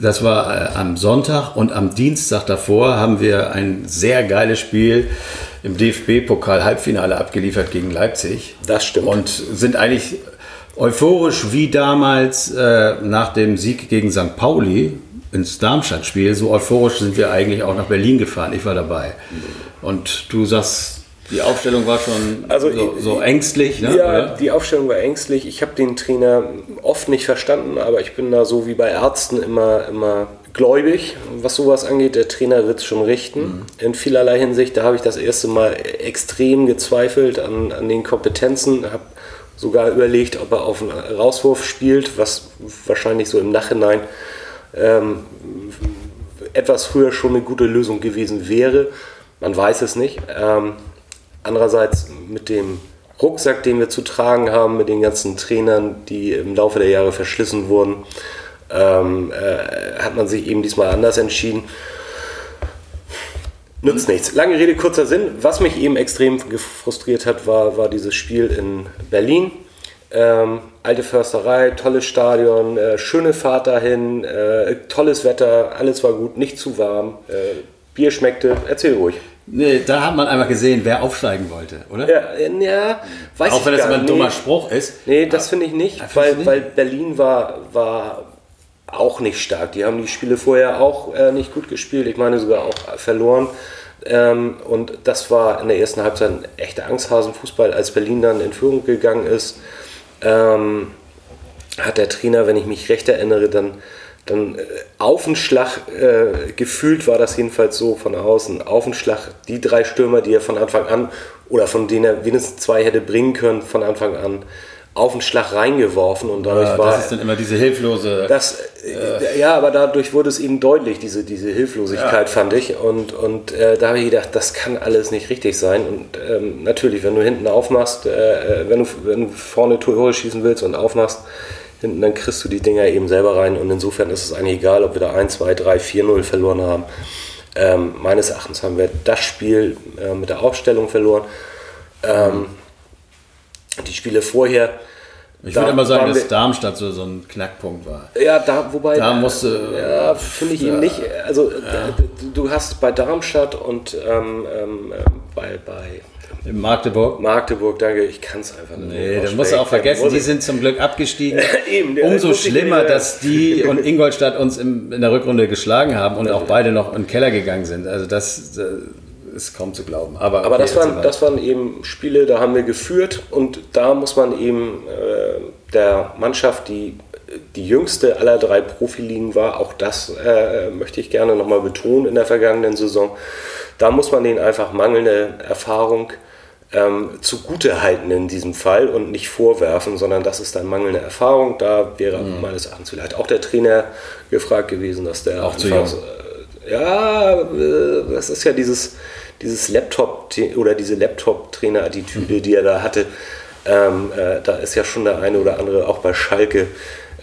das war äh, am Sonntag und am Dienstag davor haben wir ein sehr geiles Spiel im DFB-Pokal-Halbfinale abgeliefert gegen Leipzig. Das stimmt. Und sind eigentlich euphorisch wie damals äh, nach dem Sieg gegen St. Pauli ins Darmstadt-Spiel. So euphorisch sind wir eigentlich auch nach Berlin gefahren. Ich war dabei. Und du sagst, die Aufstellung war schon also, so, so ängstlich. Ne? Ja, oder? die Aufstellung war ängstlich. Ich habe den Trainer oft nicht verstanden, aber ich bin da so wie bei Ärzten immer, immer gläubig, was sowas angeht. Der Trainer wird es schon richten. Mhm. In vielerlei Hinsicht. Da habe ich das erste Mal extrem gezweifelt an, an den Kompetenzen. Habe sogar überlegt, ob er auf einen Rauswurf spielt, was wahrscheinlich so im Nachhinein ähm, etwas früher schon eine gute Lösung gewesen wäre. Man weiß es nicht. Ähm, andererseits mit dem Rucksack, den wir zu tragen haben mit den ganzen Trainern, die im Laufe der Jahre verschlissen wurden, ähm, äh, hat man sich eben diesmal anders entschieden. Nützt nichts. Lange Rede, kurzer Sinn. Was mich eben extrem gefrustriert hat, war, war dieses Spiel in Berlin. Ähm, alte Försterei, tolles Stadion, äh, schöne Fahrt dahin, äh, tolles Wetter, alles war gut, nicht zu warm, äh, Bier schmeckte. Erzähl ruhig. Nee, da hat man einmal gesehen, wer aufsteigen wollte, oder? Ja, ja weiß Auch wenn das immer ein nicht. dummer Spruch ist. Nee, das finde ich nicht, Ah, weil, du weil Berlin war, war auch nicht stark. Die haben die Spiele vorher auch äh, nicht gut gespielt, ich meine sogar auch verloren. Ähm, und das war in der ersten Halbzeit ein echter Angsthasenfußball. Als Berlin dann in Führung gegangen ist, ähm, hat der Trainer, wenn ich mich recht erinnere, dann, dann äh, auf den Schlag, äh, gefühlt war das jedenfalls so von außen, auf den Schlag die drei Stürmer, die er von Anfang an oder von denen er wenigstens zwei hätte bringen können von Anfang an, auf den Schlag reingeworfen und dadurch Ja, war das ist dann immer diese hilflose. das, äh, ja, aber dadurch wurde es eben deutlich, diese, diese Hilflosigkeit, fand ich. Und, und äh, da habe ich gedacht, das kann alles nicht richtig sein. Und ähm, natürlich, wenn du hinten aufmachst, äh, äh, wenn, du, wenn du vorne Tore schießen willst und aufmachst, hinten, dann kriegst du die Dinger eben selber rein. Und insofern ist es eigentlich egal, ob wir da 1, 2, 3, 4, 0 verloren haben. Ähm, meines Erachtens haben wir das Spiel äh, mit der Aufstellung verloren. Ähm, die Spiele vorher. ich würde immer sagen, dass Darmstadt so, so ein Knackpunkt war. ja, da, wobei. Da musste- Ja, finde ich eben nicht. Also, da- du hast bei Darmstadt und ähm, ähm, bei, bei In Magdeburg. Magdeburg, danke, ich kann es einfach nicht. Nee, das musst du auch vergessen, die sind zum Glück abgestiegen. Eben, Umso das schlimmer, dass die und Ingolstadt uns im, in der Rückrunde geschlagen haben und auch beide noch in den Keller gegangen sind. Also das äh, ist kaum zu glauben. Aber, Aber okay, das, erzähl waren, das waren eben Spiele, da haben wir geführt und da muss man eben äh, der Mannschaft, die die jüngste aller drei Profiligen war, auch das äh, möchte ich gerne nochmal betonen in der vergangenen Saison, da muss man denen einfach mangelnde Erfahrung ähm, zugute halten in diesem Fall und nicht vorwerfen, sondern das ist dann mangelnde Erfahrung. Da wäre Mhm. meines Erachtens vielleicht auch der Trainer gefragt gewesen, dass der Auch zu jung. so- ja, äh, das ist ja dieses, dieses Laptop oder diese Laptop-Trainer-Attitüde, die er da hatte. Ähm, äh, da ist ja schon der eine oder andere auch bei Schalke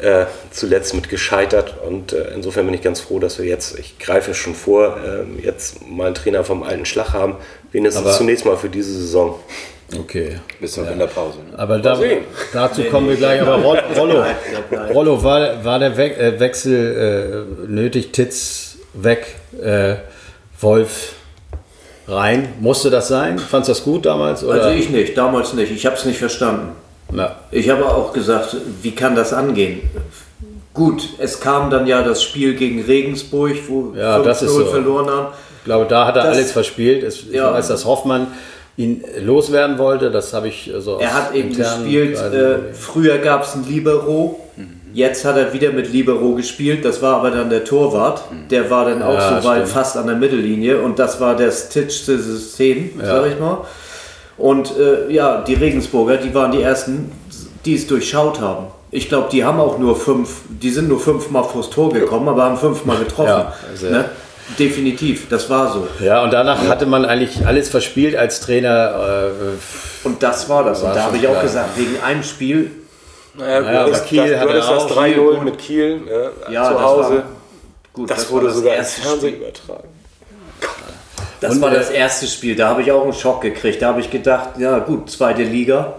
äh, zuletzt mit gescheitert. Und äh, insofern bin ich ganz froh, dass wir jetzt, ich greife schon vor, ähm, jetzt mal einen Trainer vom alten Schlag haben. Wenigstens Aber- zunächst mal für diese Saison. Okay. Bis zur Winterpause. Ne? Aber da, dazu kommen wir gleich. Aber Roll- Rollo, der. Rollo war, war der We äh, Wechsel äh, nötig? Titz weg, äh, Wolf rein. Musste das sein? Fandst du das gut damals? Oder? Also ich nicht, damals nicht. Ich habe es nicht verstanden. Na, Ich habe auch gesagt, wie kann das angehen? Gut, es kam dann ja das Spiel gegen Regensburg, wo Ja, das ist 5-0 so. verloren haben. Ich glaube, da hat er Das- alles verspielt. Es, ich Ja. weiß, dass Hoffmann ihn loswerden wollte. Das habe ich so Er aus hat eben gespielt, äh, früher gab es einen Libero, jetzt hat er wieder mit Libero gespielt, das war aber dann der Torwart, der war dann auch Ja, so weit fast an der Mittellinie und das war das Titschste System, sag ich mal. Und äh, ja, die Regensburger, die waren die ersten, die es durchschaut haben. Ich glaube, die haben auch nur fünf, die sind nur fünfmal vors Tor gekommen, aber haben fünfmal getroffen. Ja, also- ne? Definitiv, das war so. Ja, und danach hatte man eigentlich alles verspielt als Trainer. Äh, Und das war das. War Und da habe ich auch gesagt, wegen einem Spiel Naja, Naja, aber das, Kiel das, hat du hattest er das auch 3-0 Kiel mit Kiel äh, Ja, zu das Hause. Gut, das, war wurde das sogar erste Fernsehen Spiel. übertragen. Das Und, war äh, das erste Spiel. Da habe ich auch einen Schock gekriegt. Da habe ich gedacht, ja gut, zweite Liga.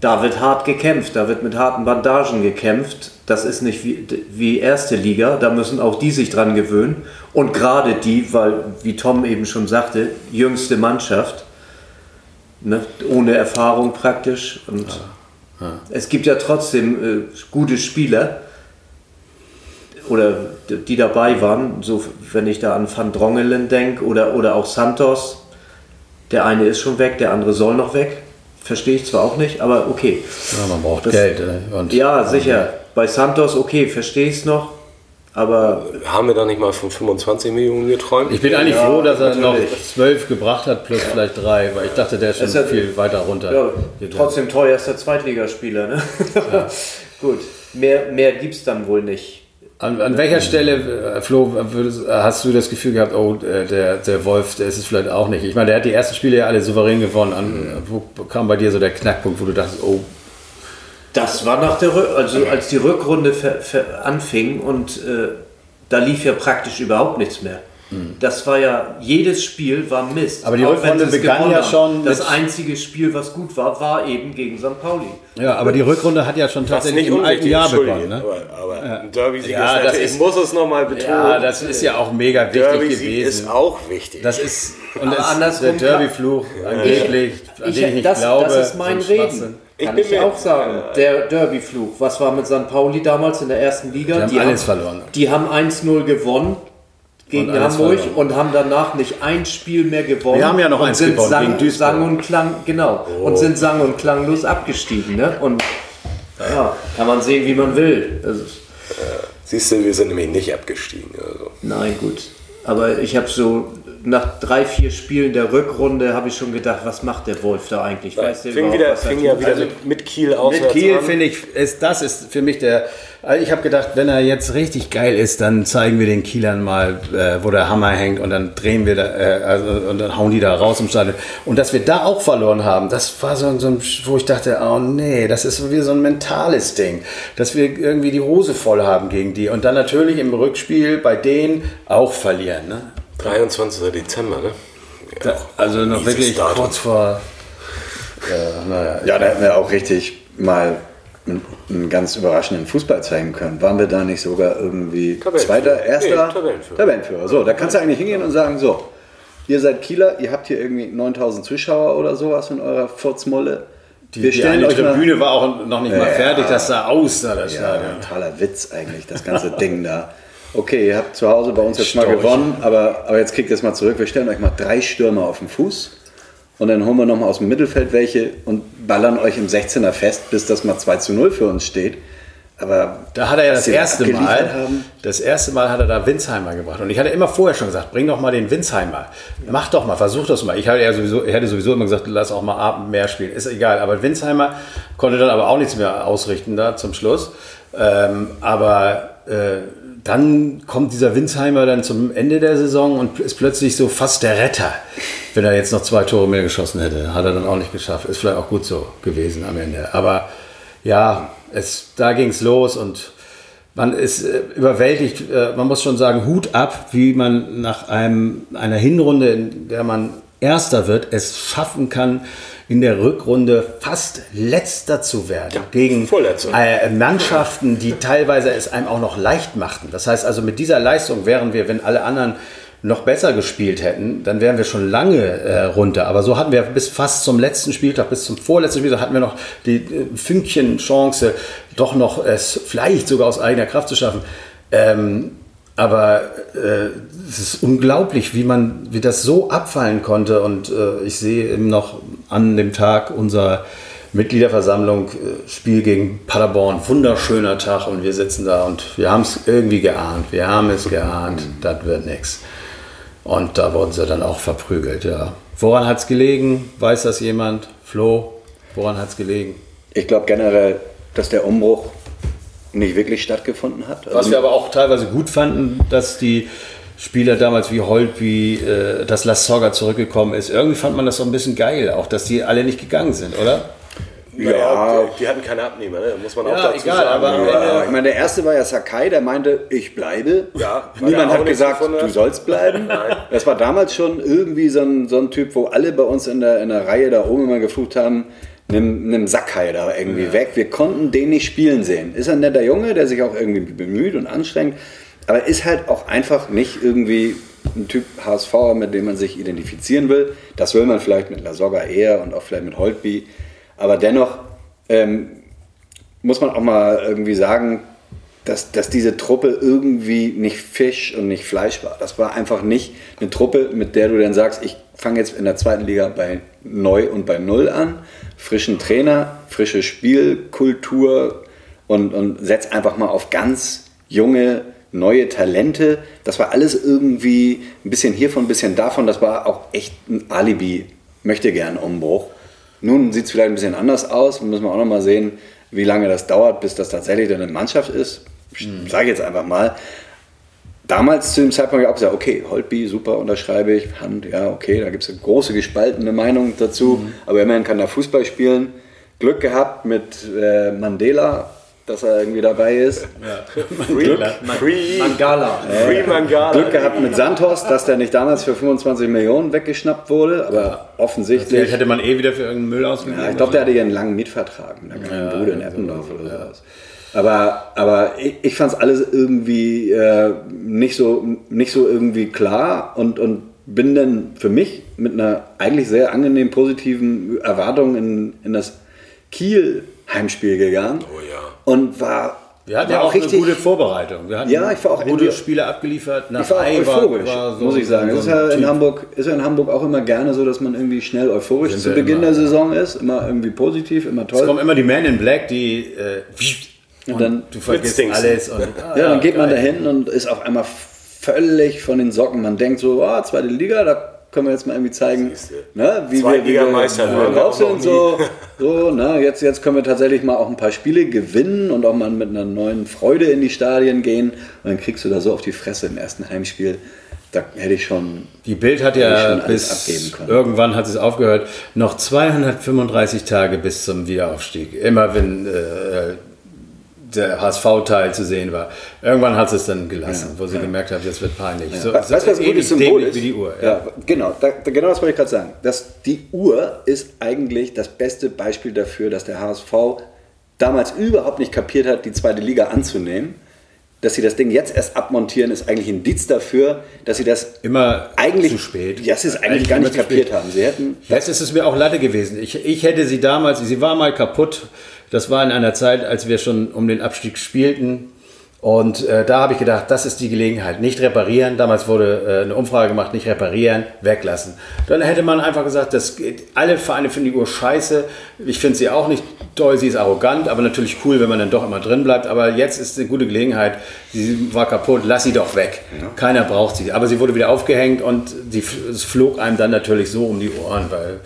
Da wird hart gekämpft. Da wird mit harten Bandagen gekämpft. Das ist nicht wie, wie erste Liga. Da müssen auch die sich dran gewöhnen. Und gerade die, weil, wie Tom eben schon sagte, jüngste Mannschaft. Ne? Ohne Erfahrung praktisch. Und es gibt ja trotzdem äh, gute Spieler oder die dabei waren, so wenn ich da an Van Drongelen denke oder, oder auch Santos. Der eine ist schon weg, der andere soll noch weg. Verstehe ich zwar auch nicht, aber okay. ja, man braucht Das- Geld. äh, Und, Ja, sicher. Bei Santos, okay, verstehe ich es noch. Aber Haben wir da nicht mal von 25 Millionen geträumt? Ich bin eigentlich Ja, froh, dass er noch natürlich. zwölf gebracht hat, plus vielleicht drei, weil ich dachte, der ist schon ja- viel weiter runter. ja, trotzdem teuerster Zweitligaspieler. Ne? Gut, mehr, mehr gibt es dann wohl nicht. An, an welcher Stelle, äh, Flo, würdest, hast du das Gefühl gehabt, oh, äh, der, der Wolf, der ist es vielleicht auch nicht? Ich meine, der hat die ersten Spiele ja alle souverän gewonnen. An, wo kam bei dir so der Knackpunkt, wo du dachtest, oh, Das war nach der Rück also als die Rückrunde ver- ver- anfing und äh, da lief ja praktisch überhaupt nichts mehr. Das war ja, jedes Spiel war Mist. Mhm. Aber die Rückrunde begann ja schon Das einzige Spiel, was gut war, war eben gegen St. Pauli. ja, aber die Rückrunde hat ja schon Was tatsächlich nicht im alten Jahr begonnen. Ne? aber, aber ein Derby-Sieg Ja, ist das ist- ich muss es nochmal betonen, Ja, das ist ja auch mega wichtig Derby-Sieg gewesen. ist auch wichtig. Das ist, und das, andersrum der Derby-Fluch, angeblich, an den ich nicht das, glaube. das ist mein. Reden. Ich Kann bin ich mir- auch sagen. Der Derby-Fluch. Was war mit St. Pauli damals in der ersten Liga? Die haben alles verloren. Die haben 1-0 gewonnen gegen Und Hamburg verloren. und haben danach nicht ein Spiel mehr gewonnen. Wir haben ja noch und eins sind gewonnen sang, gegen Duisburg. sang und klang, genau. Oh. Und sind sang und klanglos abgestiegen. Ne? Und ja, kann man sehen, wie man will. Also, Siehst du, wir sind nämlich nicht abgestiegen. Also. nein, gut. Aber ich habe so nach drei, vier Spielen der Rückrunde habe ich schon gedacht, was macht der Wolf da eigentlich? Weiß der Fing, wieder, er fing ja wieder Also mit, Kiel auswärts Mit Kiel finde ich, ist, das ist für mich der. also Ich habe gedacht, wenn er jetzt richtig geil ist, dann zeigen wir den Kielern mal, äh, wo der Hammer hängt und dann drehen wir da, äh, also, und dann hauen die da raus im Stadion. Und dass wir da auch verloren haben, das war so, ein- so ein, wo ich dachte, oh nee, das ist wieder so ein mentales Ding, dass wir irgendwie die Hose voll haben gegen die und dann natürlich im Rückspiel bei denen auch verlieren. Ne? 23. Dezember, ne? Ja, Also noch wirklich Datum. kurz vor. Äh, naja, Ja, da hätten wir auch richtig mal einen, ganz überraschenden Fußball zeigen können. Waren wir da nicht sogar irgendwie zweiter, erster? Nee, Tabellenführer. Tabellenführer. So, da kannst du eigentlich hingehen und sagen, so, ihr seid Kieler, ihr habt hier irgendwie 9000 Zuschauer oder sowas in eurer Furzmulle. Die, die eine Tribüne war auch noch nicht mal Ja. fertig, das sah aus, da das Ja, Stadion. totaler Witz eigentlich, das ganze Ding da. Okay, ihr habt zu Hause bei uns jetzt mal Storche. gewonnen, aber, aber jetzt kriegt ihr es mal zurück. Wir stellen euch mal drei Stürmer auf den Fuß und dann holen wir nochmal aus dem Mittelfeld welche und ballern euch im 16er fest, bis das mal 2 zu 0 für uns steht. Aber Da hat er ja das erste Mal, haben, das erste Mal hat er da Winsheimer gebracht. Und ich hatte immer vorher schon gesagt, bring doch mal den Winsheimer. Mach doch mal, versuch das mal. Ich hatte ja sowieso, ich hätte sowieso immer gesagt, lass auch mal Abend mehr spielen. Ist egal. Aber Winsheimer konnte dann aber auch nichts mehr ausrichten da zum Schluss. Ähm, aber äh, dann kommt dieser Winsheimer dann zum Ende der Saison und ist plötzlich so fast der Retter. Wenn er jetzt noch zwei Tore mehr geschossen hätte, hat er dann auch nicht geschafft. Ist vielleicht auch gut so gewesen am Ende. Aber ja, es, da ging es los und man ist äh, überwältigt. Äh, man muss schon sagen, Hut ab, wie man nach einem, einer Hinrunde, in der man Erster wird, es schaffen kann, in der Rückrunde fast Letzter zu werden. gegen Vorletzter. äh, Mannschaften, die teilweise es einem auch noch leicht machten. Das heißt also, mit dieser Leistung wären wir, wenn alle anderen noch besser gespielt hätten, dann wären wir schon lange äh, runter. Aber so hatten wir bis fast zum letzten Spieltag, bis zum vorletzten Spieltag, hatten wir noch die äh, Fünkchen Chance, doch noch es vielleicht sogar aus eigener Kraft zu schaffen. Ähm, aber äh, es ist unglaublich, wie man, wie das so abfallen konnte. Und äh, ich sehe eben noch an dem Tag unserer Mitgliederversammlung äh, Spiel gegen Paderborn, wunderschöner Tag und wir sitzen da und wir haben es irgendwie geahnt. Wir haben es geahnt, das wird nichts. Und da wurden sie dann auch verprügelt, ja. Woran hat es gelegen? Weiß das jemand? Flo, woran hat es gelegen? ich glaube generell, dass der Umbruch nicht wirklich stattgefunden hat. Was Also, wir aber auch teilweise gut fanden, dass die Spieler damals wie Holt, wie äh, dass Lassoga zurückgekommen ist. Irgendwie fand man das so ein bisschen geil, auch dass die alle nicht gegangen sind, oder? Ja, die, die hatten keine Abnehmer, ne? muss man auch Ja, dazu egal, sagen. aber Ja, ich meine, der erste war ja Sakai, der meinte, ich bleibe. Ja, Niemand auch hat gesagt, du sollst bleiben. Das war damals schon irgendwie so ein, so ein Typ, wo alle bei uns in der, in der Reihe da oben immer geflucht haben, nimm, nimm Sakai da irgendwie weg. Wir konnten den nicht spielen sehen. Ist ein netter Junge, der sich auch irgendwie bemüht und anstrengt, aber ist halt auch einfach nicht irgendwie ein Typ HSV, mit dem man sich identifizieren will. Das will man vielleicht mit Lasogga eher und auch vielleicht mit Holtby. Aber dennoch ähm, muss man auch mal irgendwie sagen, dass, dass diese Truppe irgendwie nicht Fisch und nicht Fleisch war. Das war einfach nicht eine Truppe, mit der du dann sagst, ich fange jetzt in der zweiten Liga bei neu und bei null an, frischen Trainer, frische Spielkultur und, und setz einfach mal auf ganz junge, neue Talente. Das war alles irgendwie ein bisschen hiervon, ein bisschen davon. Das war auch echt ein Alibi, möchte gern Umbruch. Nun sieht es vielleicht ein bisschen anders aus. Müssen wir auch noch mal sehen, wie lange das dauert, bis das tatsächlich dann eine Mannschaft ist. Sage ich jetzt einfach mal, damals zu dem Zeitpunkt auch gesagt, okay, Holtby, super, unterschreibe ich, Hand, ja, okay, da gibt es eine große gespaltene Meinung dazu, Mhm. aber immerhin kann er Fußball spielen. Glück gehabt mit äh, Mandela, dass er irgendwie dabei ist. Free, Mangala. Free Mangala. Glück gehabt mit Santos, dass der nicht damals für 25 Millionen weggeschnappt wurde, aber Geld offensichtlich. hätte man eh wieder für irgendeinen Müll ausgegeben. Ja, ich glaube, der hatte ja einen langen Mietvertrag mit einer kleinen Bude in Eppendorf oder sowas. Aber, aber ich, ich fand es alles irgendwie äh, nicht, so, nicht so irgendwie klar und, und bin dann für mich mit einer eigentlich sehr angenehm positiven Erwartung in, in das Kiel-Heimspiel gegangen. Oh ja. Und war, Wir hatten war ja auch eine gute Vorbereitung. Wir hatten Ja, ich war auch gute Spiele abgeliefert. Nach Ich war auch Ei euphorisch, war so- muss ich sagen. so Es ist ja in. Hamburg, ist ja in Hamburg auch immer gerne so, dass man irgendwie schnell euphorisch Sind zu Beginn immer, der ja. Saison ist. Immer irgendwie positiv, immer Es toll. kommen immer die Men in Black, die äh, und dann- du vergisst alles. Und, ah, Ja, dann geht man geil. dahin und ist auf einmal völlig von den Socken. Man denkt so, ah, zweite Liga, da können wir jetzt mal irgendwie zeigen, ne, wie, wir, wie, wir, wie wir waren wir drauf sind. So, so, ne, jetzt, jetzt können wir tatsächlich mal auch ein paar Spiele gewinnen und auch mal mit einer neuen Freude in die Stadien gehen. Und dann kriegst du da so auf die Fresse im ersten Heimspiel. Da hätte ich schon Die Bild hat ja bis abgeben können. irgendwann hat es aufgehört, noch 235 Tage bis zum Wiederaufstieg. Immer wenn äh, der HSV-Teil zu sehen war. Irgendwann hat es dann gelassen, wo sie gemerkt haben, das wird peinlich. So, weißt du, was ein gutes Symbol ist? wie die Uhr. Ja, genau, da, genau das wollte ich gerade sagen. Das, die Uhr ist eigentlich das beste Beispiel dafür, dass der HSV damals überhaupt nicht kapiert hat, die zweite Liga anzunehmen. Dass sie das Ding jetzt erst abmontieren, ist eigentlich ein Indiz dafür, dass sie das Immer eigentlich zu spät. Ja, es ist eigentlich, Eigentlich gar nicht kapiert spät. haben. Sie hätten Jetzt ist es mir auch Latte gewesen. Ich, ich hätte sie damals, sie war mal kaputt. Das war in einer Zeit, als wir schon um den Abstieg spielten. Und äh, da habe ich gedacht, das ist die Gelegenheit. Nicht reparieren. Damals wurde äh, eine Umfrage gemacht, nicht reparieren, weglassen. Dann hätte man einfach gesagt, das geht, alle Vereine finden die Uhr scheiße. Ich finde sie auch nicht toll, sie ist arrogant, aber natürlich cool, wenn man dann doch immer drin bleibt. Aber jetzt ist eine gute Gelegenheit. Sie war kaputt, lass sie doch weg. Keiner braucht sie. Aber sie wurde wieder aufgehängt und die, es flog einem dann natürlich so um die Ohren, weil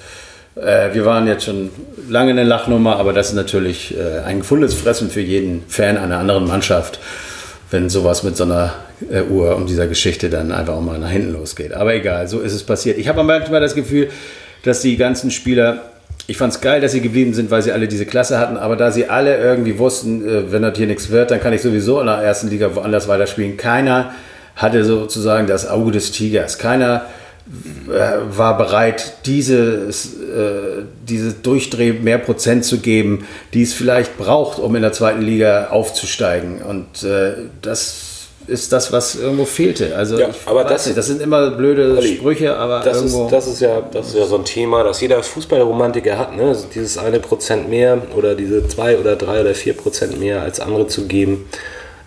äh, wir waren jetzt schon lange in der Lachnummer, aber das ist natürlich äh, ein gefundenes Fressen für jeden Fan einer anderen Mannschaft, wenn sowas mit so einer äh, Uhr um dieser Geschichte dann einfach auch mal nach hinten losgeht. Aber egal, so ist es passiert. Ich habe manchmal das Gefühl, dass die ganzen Spieler, ich fand es geil, dass sie geblieben sind, weil sie alle diese Klasse hatten, aber da sie alle irgendwie wussten, äh, wenn das hier nichts wird, dann kann ich sowieso in der ersten Liga woanders weiterspielen. Keiner hatte sozusagen das Auge des Tigers. Keiner war bereit, dieses, äh, diese Durchdreh mehr Prozent zu geben, die es vielleicht braucht, um in der zweiten Liga aufzusteigen. Und äh, das ist das, was irgendwo fehlte. Also, Ja, aber das- nicht, das sind immer blöde Olli, Sprüche, aber Das ist, irgendwo. das, ist ja, das ist ja so ein Thema, das jeder Fußballromantiker hat, ne? Also dieses eine Prozent mehr oder diese zwei oder drei oder vier Prozent mehr als andere zu geben.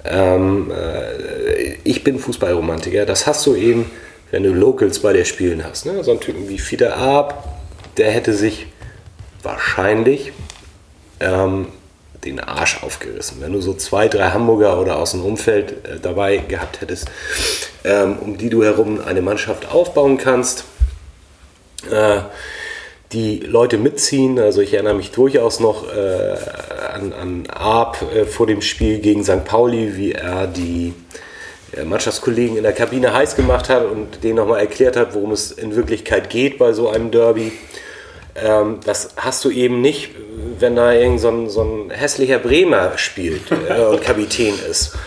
Ähm, äh, ich bin Fußballromantiker, das hast du eben, wenn du Locals bei dir spielen hast. Ne? So ein Typen wie Fiete Arp, der hätte sich wahrscheinlich ähm, den Arsch aufgerissen. Wenn du so zwei, drei Hamburger oder aus dem Umfeld äh, dabei gehabt hättest, ähm, um die du herum eine Mannschaft aufbauen kannst, äh, die Leute mitziehen. Also ich erinnere mich durchaus noch äh, an, an Arp äh, vor dem Spiel gegen St. Pauli, wie er die Mannschaftskollegen in der Kabine heiß gemacht hat und denen nochmal erklärt hat, worum es in Wirklichkeit geht bei so einem Derby. Ähm, das hast du eben nicht, wenn da irgend so ein, so ein hässlicher Bremer spielt äh, und Kapitän ist.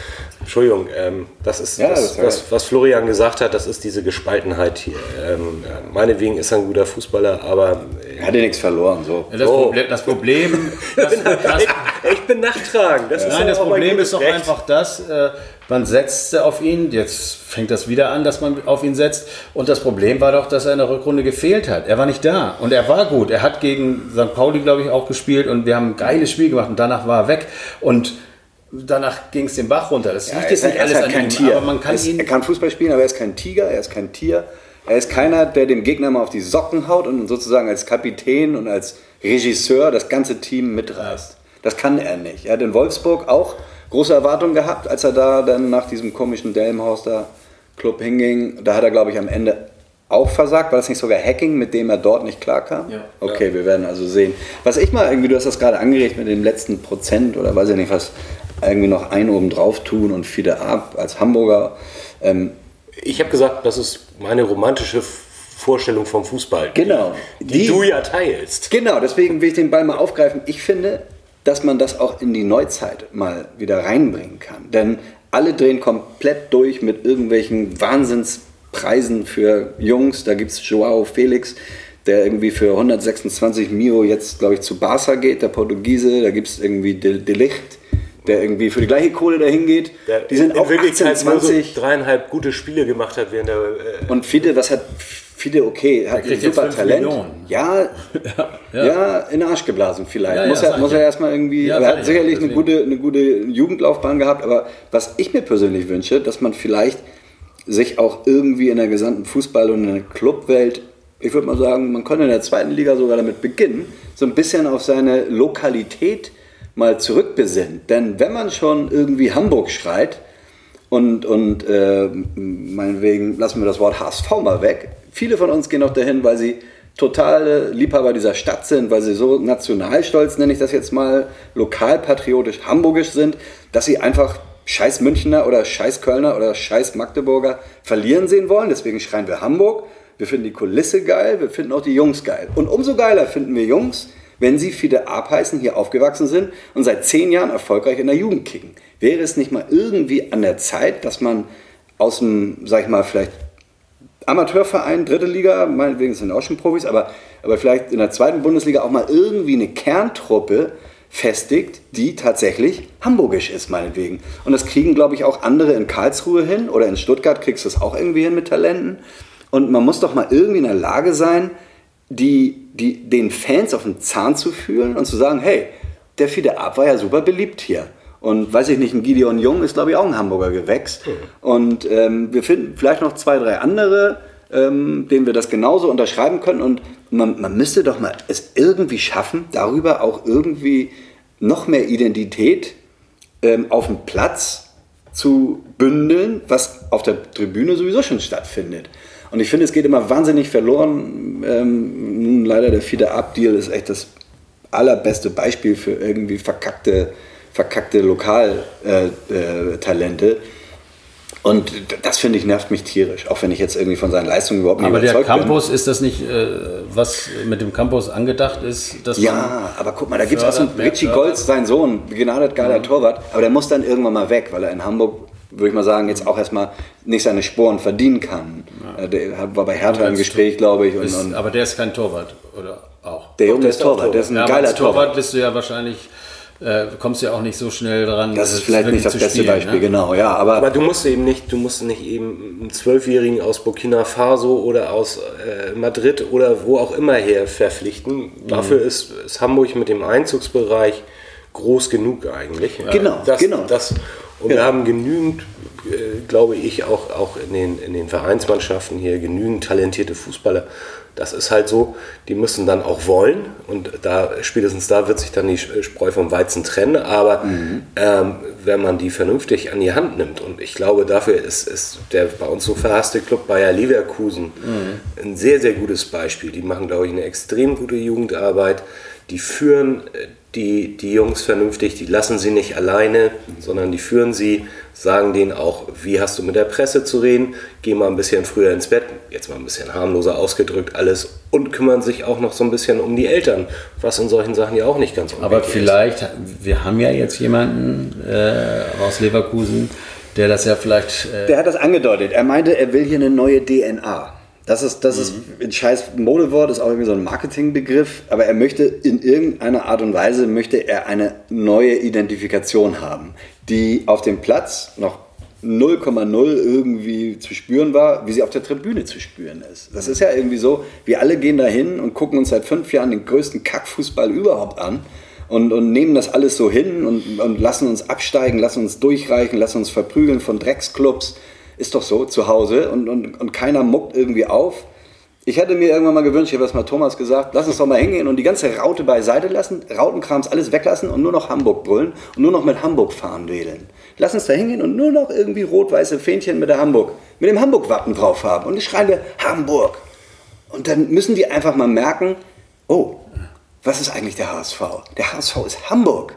Entschuldigung, ähm, das ist Ja, das, das was, was Florian gesagt hat, das ist diese Gespaltenheit hier. Ähm, äh, meinetwegen ist er ein guter Fußballer, aber äh, er hatte nichts verloren. So. Ja, das, Oh. Problem, das Problem, das, das, ich, ich bin nachtragend. Das ist Nein, das Problem ist doch einfach das, äh, man setzte auf ihn, jetzt fängt das wieder an, dass man auf ihn setzt. Und das Problem war doch, dass er in der Rückrunde gefehlt hat. Er war nicht da und er war gut. Er hat gegen St. Pauli, glaube ich, auch gespielt und wir haben ein geiles Spiel gemacht und danach war er weg. Und danach ging es den Bach runter. Das Ja, liegt jetzt ist, nicht er ist alles halt an kein ihm, Tier. aber man kann er, ist, ihn... er kann Fußball spielen, aber er ist kein Tiger, er ist kein Tier. Er ist keiner, der dem Gegner mal auf die Socken haut und sozusagen als Kapitän und als Regisseur das ganze Team mitreißt. Das kann er nicht. Er hat in Wolfsburg auch große Erwartungen gehabt, als er da dann nach diesem komischen Delmhaus da Club hinging. Da hat er, glaube ich, am Ende auch versagt. War das nicht sogar Hacking, mit dem er dort nicht klarkam? Ja. Okay, wir werden also sehen. Was ich mal irgendwie, du hast das gerade angeregt mit dem letzten Prozent oder weiß ich nicht was. Irgendwie noch einen oben drauf tun und Fide ab als Hamburger. Ähm, Ich habe gesagt, das ist meine romantische Vorstellung vom Fußball. Genau. Die, die Die- du ja teilst. Genau, deswegen will ich den Ball mal aufgreifen. Ich finde, dass man das auch in die Neuzeit mal wieder reinbringen kann. Denn alle drehen komplett durch mit irgendwelchen Wahnsinnspreisen für Jungs. Da gibt es Joao Felix, der irgendwie für 126 Mio jetzt, glaube ich, zu Barca geht, der Portugiese. Da gibt es irgendwie De, De Licht, der irgendwie für die gleiche Kohle dahin geht. Der Die sind in auch 18, Wirklichkeit nur so 20. dreieinhalb gute Spiele gemacht hat während der. Äh, Und Fide, was hat Fide, okay, hat ein super Talent. Millionen. Ja, ja, in den Arsch geblasen vielleicht. Ja, muss ja, er, muss er ja. erstmal irgendwie, Ja, aber er hat ich sicherlich ja, eine gute, eine gute Jugendlaufbahn gehabt, aber was ich mir persönlich wünsche, dass man vielleicht sich auch irgendwie in der gesamten Fußball- und in der Clubwelt, ich würde mal sagen, man könnte in der zweiten Liga sogar damit beginnen, so ein bisschen auf seine Lokalität mal zurückbesinnt. Denn wenn man schon irgendwie Hamburg schreit, und, und äh, meinetwegen lassen wir das Wort HSV mal weg. Viele von uns gehen auch dahin, weil sie totale Liebhaber dieser Stadt sind, weil sie so nationalstolz, nenne ich das jetzt mal, lokalpatriotisch hamburgisch sind, dass sie einfach scheiß Münchner oder scheiß Kölner oder scheiß Magdeburger verlieren sehen wollen. Deswegen schreien wir Hamburg. Wir finden die Kulisse geil, wir finden auch die Jungs geil. Und umso geiler finden wir Jungs, wenn sie Fide Ab heißen, hier aufgewachsen sind und seit zehn Jahren erfolgreich in der Jugend kicken. Wäre es nicht mal irgendwie an der Zeit, dass man aus dem, sag ich mal, vielleicht Amateurverein, dritte Liga, meinetwegen sind auch schon Profis, aber, aber vielleicht in der zweiten Bundesliga auch mal irgendwie eine Kerntruppe festigt, die tatsächlich hamburgisch ist, meinetwegen. Und das kriegen, glaube ich, auch andere in Karlsruhe hin oder in Stuttgart kriegst du es auch irgendwie hin mit Talenten. Und man muss doch mal irgendwie in der Lage sein, die, die, den Fans auf den Zahn zu fühlen und zu sagen, hey, der Fide Ab war ja super beliebt hier. Und weiß ich nicht, ein Gideon Jung ist, glaube ich, auch ein Hamburger Gewächs. Und ähm, wir finden vielleicht noch zwei, drei andere, ähm, denen wir das genauso unterschreiben können. Und man, man müsste doch mal es irgendwie schaffen, darüber auch irgendwie noch mehr Identität ähm, auf dem Platz zu bündeln, was auf der Tribüne sowieso schon stattfindet. Und ich finde, es geht immer wahnsinnig verloren. Ähm, nun leider der Fide Ab-Deal ist echt das allerbeste Beispiel für irgendwie verkackte, verkackte Lokaltalente. Äh, Talente. und das finde ich nervt mich tierisch, auch wenn ich jetzt irgendwie von seinen Leistungen überhaupt nicht Aber der überzeugt Campus, ist das nicht, äh, was mit dem Campus angedacht ist? Dass bin. Ja, aber guck mal, da gibt es auch so einen Richie. Golds, sein Sohn, begnadet geiler Torwart, aber der muss dann irgendwann mal weg, weil er in Hamburg, würde ich mal sagen, jetzt auch erstmal nicht seine Sporen verdienen kann. Äh, Der hat- war bei Hertha im Gespräch, glaube ich. Und, Ist, und aber der ist kein Torwart, oder auch? der Junge der ist auch Torwart, der ist ein Ja, aber geiler als Torwart Torwart. bist du ja wahrscheinlich, äh, kommst ja auch nicht so schnell dran. Das ist äh, vielleicht nicht das beste spielen, Beispiel, ne? genau, ja, aber, aber du musst eben nicht, du musst nicht eben einen Zwölfjährigen aus Burkina Faso oder aus äh, Madrid oder wo auch immer her verpflichten. Dafür Mhm. ist, ist Hamburg mit dem Einzugsbereich groß genug eigentlich. Genau, das, genau. Das, und wir haben genügend, äh, glaube ich, auch, auch in, den, in den Vereinsmannschaften hier genügend talentierte Fußballer. Das ist halt so, die müssen dann auch wollen und da spätestens da wird sich dann die Spreu vom Weizen trennen. Aber ähm, wenn man die vernünftig an die Hand nimmt und ich glaube, dafür ist, ist der bei uns so verhasste Club Bayer Leverkusen ein sehr, sehr gutes Beispiel. Die machen, glaube ich, eine extrem gute Jugendarbeit. Die führen äh, die, die Jungs vernünftig, die lassen sie nicht alleine, sondern die führen sie, sagen denen auch, wie hast du mit der Presse zu reden, geh mal ein bisschen früher ins Bett, jetzt mal ein bisschen harmloser ausgedrückt alles und kümmern sich auch noch so ein bisschen um die Eltern, was in solchen Sachen ja auch nicht ganz Aber unwichtig vielleicht, wir haben ja jetzt jemanden äh, aus Leverkusen, der das ja vielleicht. Äh, der hat das angedeutet. Er meinte, er will hier eine neue DNA. Das ist, das ist ein scheiß Modewort, ist auch irgendwie so ein Marketingbegriff, aber er möchte in irgendeiner Art und Weise möchte er eine neue Identifikation haben, die auf dem Platz noch 0,0 irgendwie zu spüren war, wie sie auf der Tribüne zu spüren ist. Das ist ja irgendwie so, wir alle gehen da hin und gucken uns seit fünf Jahren den größten Kackfußball überhaupt an und, und nehmen das alles so hin und, und lassen uns absteigen, lassen uns durchreichen, lassen uns verprügeln von Drecksclubs. Ist doch so, zu Hause und, und, und keiner muckt irgendwie auf. Ich hätte mir irgendwann mal gewünscht, ich habe das mal Thomas gesagt, lass uns doch mal hingehen und die ganze Raute beiseite lassen, Rautenkrams alles weglassen und nur noch Hamburg brüllen und nur noch mit Hamburg fahren wählen. Lass uns da hingehen und nur noch irgendwie rot-weiße Fähnchen mit der Hamburg, mit dem Hamburg-Wappen drauf haben. Und dann schreien wir Hamburg. Und dann müssen die einfach mal merken, oh, was ist eigentlich der HSV? Der HSV ist Hamburg.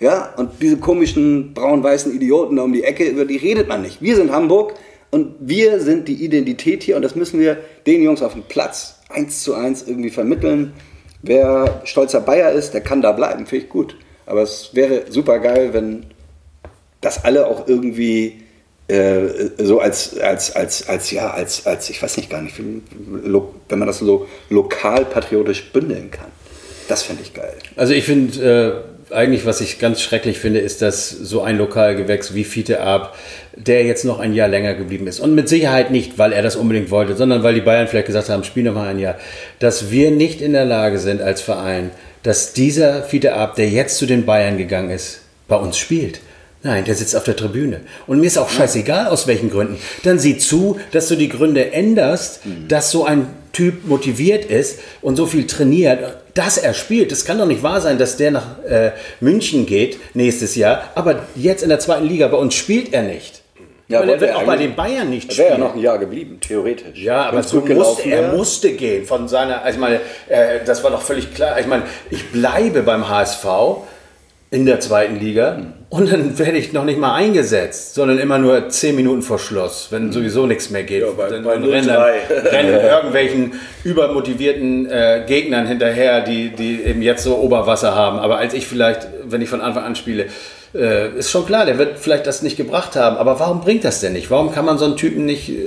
Ja, und diese komischen braun-weißen Idioten da um die Ecke, über die redet man nicht. Wir sind Hamburg und wir sind die Identität hier und das müssen wir den Jungs auf dem Platz eins zu eins irgendwie vermitteln. Wer stolzer Bayer ist, der kann da bleiben, finde ich gut. Aber es wäre super geil, wenn das alle auch irgendwie äh, so als, als, als, als, ja, als, als, ich weiß nicht gar nicht, wenn man das so lokal patriotisch bündeln kann. Das fände ich geil. Also ich finde, äh, eigentlich, was ich ganz schrecklich finde, ist, dass so ein Lokalgewächs wie Fiete Ab, der jetzt noch ein Jahr länger geblieben ist. Und mit Sicherheit nicht, weil er das unbedingt wollte, sondern weil die Bayern vielleicht gesagt haben, spiel noch mal ein Jahr. Dass wir nicht in der Lage sind als Verein, dass dieser Fiete Ab, der jetzt zu den Bayern gegangen ist, bei uns spielt. Nein, der sitzt auf der Tribüne. Und mir ist auch scheißegal, aus welchen Gründen. Dann sieh zu, dass du die Gründe änderst, mhm. dass so ein Typ motiviert ist und so viel trainiert, dass er spielt. Das kann doch nicht wahr sein, dass der nach äh, München geht nächstes Jahr, aber jetzt in der zweiten Liga bei uns spielt er nicht. Ja, er wird auch bei den Bayern nicht spielen. Er wäre ja noch ein Jahr geblieben, theoretisch. Ja, aber so musste, er musste gehen von seiner, also ich meine, äh, das war doch völlig klar. Ich meine, ich bleibe beim HSV, in der zweiten Liga und dann werde ich noch nicht mal eingesetzt, sondern immer nur zehn Minuten vor Schluss, wenn mhm. sowieso nichts mehr geht. Ja, bei, dann bei rennen, rennen irgendwelchen übermotivierten äh, Gegnern hinterher, die, die eben jetzt so Oberwasser haben. Aber als ich vielleicht, wenn ich von Anfang an spiele, äh, ist schon klar, der wird vielleicht das nicht gebracht haben. Aber warum bringt das denn nicht? Warum kann man so einen Typen nicht äh,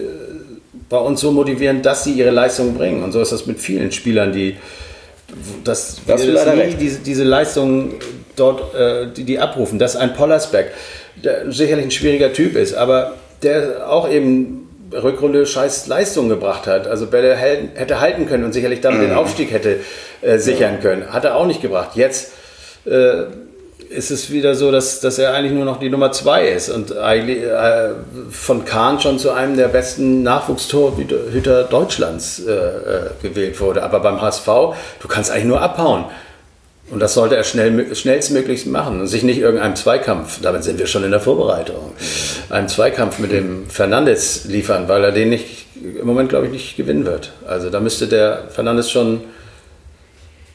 bei uns so motivieren, dass sie ihre Leistung bringen? Und so ist das mit vielen Spielern, die das, das, das nie, diese, diese Leistung dort, äh, die, die abrufen. Dass ein Pollersbeck, der sicherlich ein schwieriger Typ ist, aber der auch eben Rückrunde scheiß Leistung gebracht hat. Also Bälle hätte halten können und sicherlich dann mhm. den Aufstieg hätte äh, sichern können. Hat er auch nicht gebracht. Jetzt äh, ist es wieder so, dass, dass er eigentlich nur noch die Nummer zwei ist und eigentlich äh, von Kahn schon zu einem der besten Nachwuchstorhüter Deutschlands äh, äh, gewählt wurde. Aber beim HSV, du kannst eigentlich nur abhauen. Und das sollte er schnell, schnellstmöglichst machen und sich nicht irgendeinem Zweikampf, damit sind wir schon in der Vorbereitung, einem Zweikampf mit dem Fernandes liefern, weil er den nicht, im Moment glaube ich nicht gewinnen wird. Also da müsste der Fernandes schon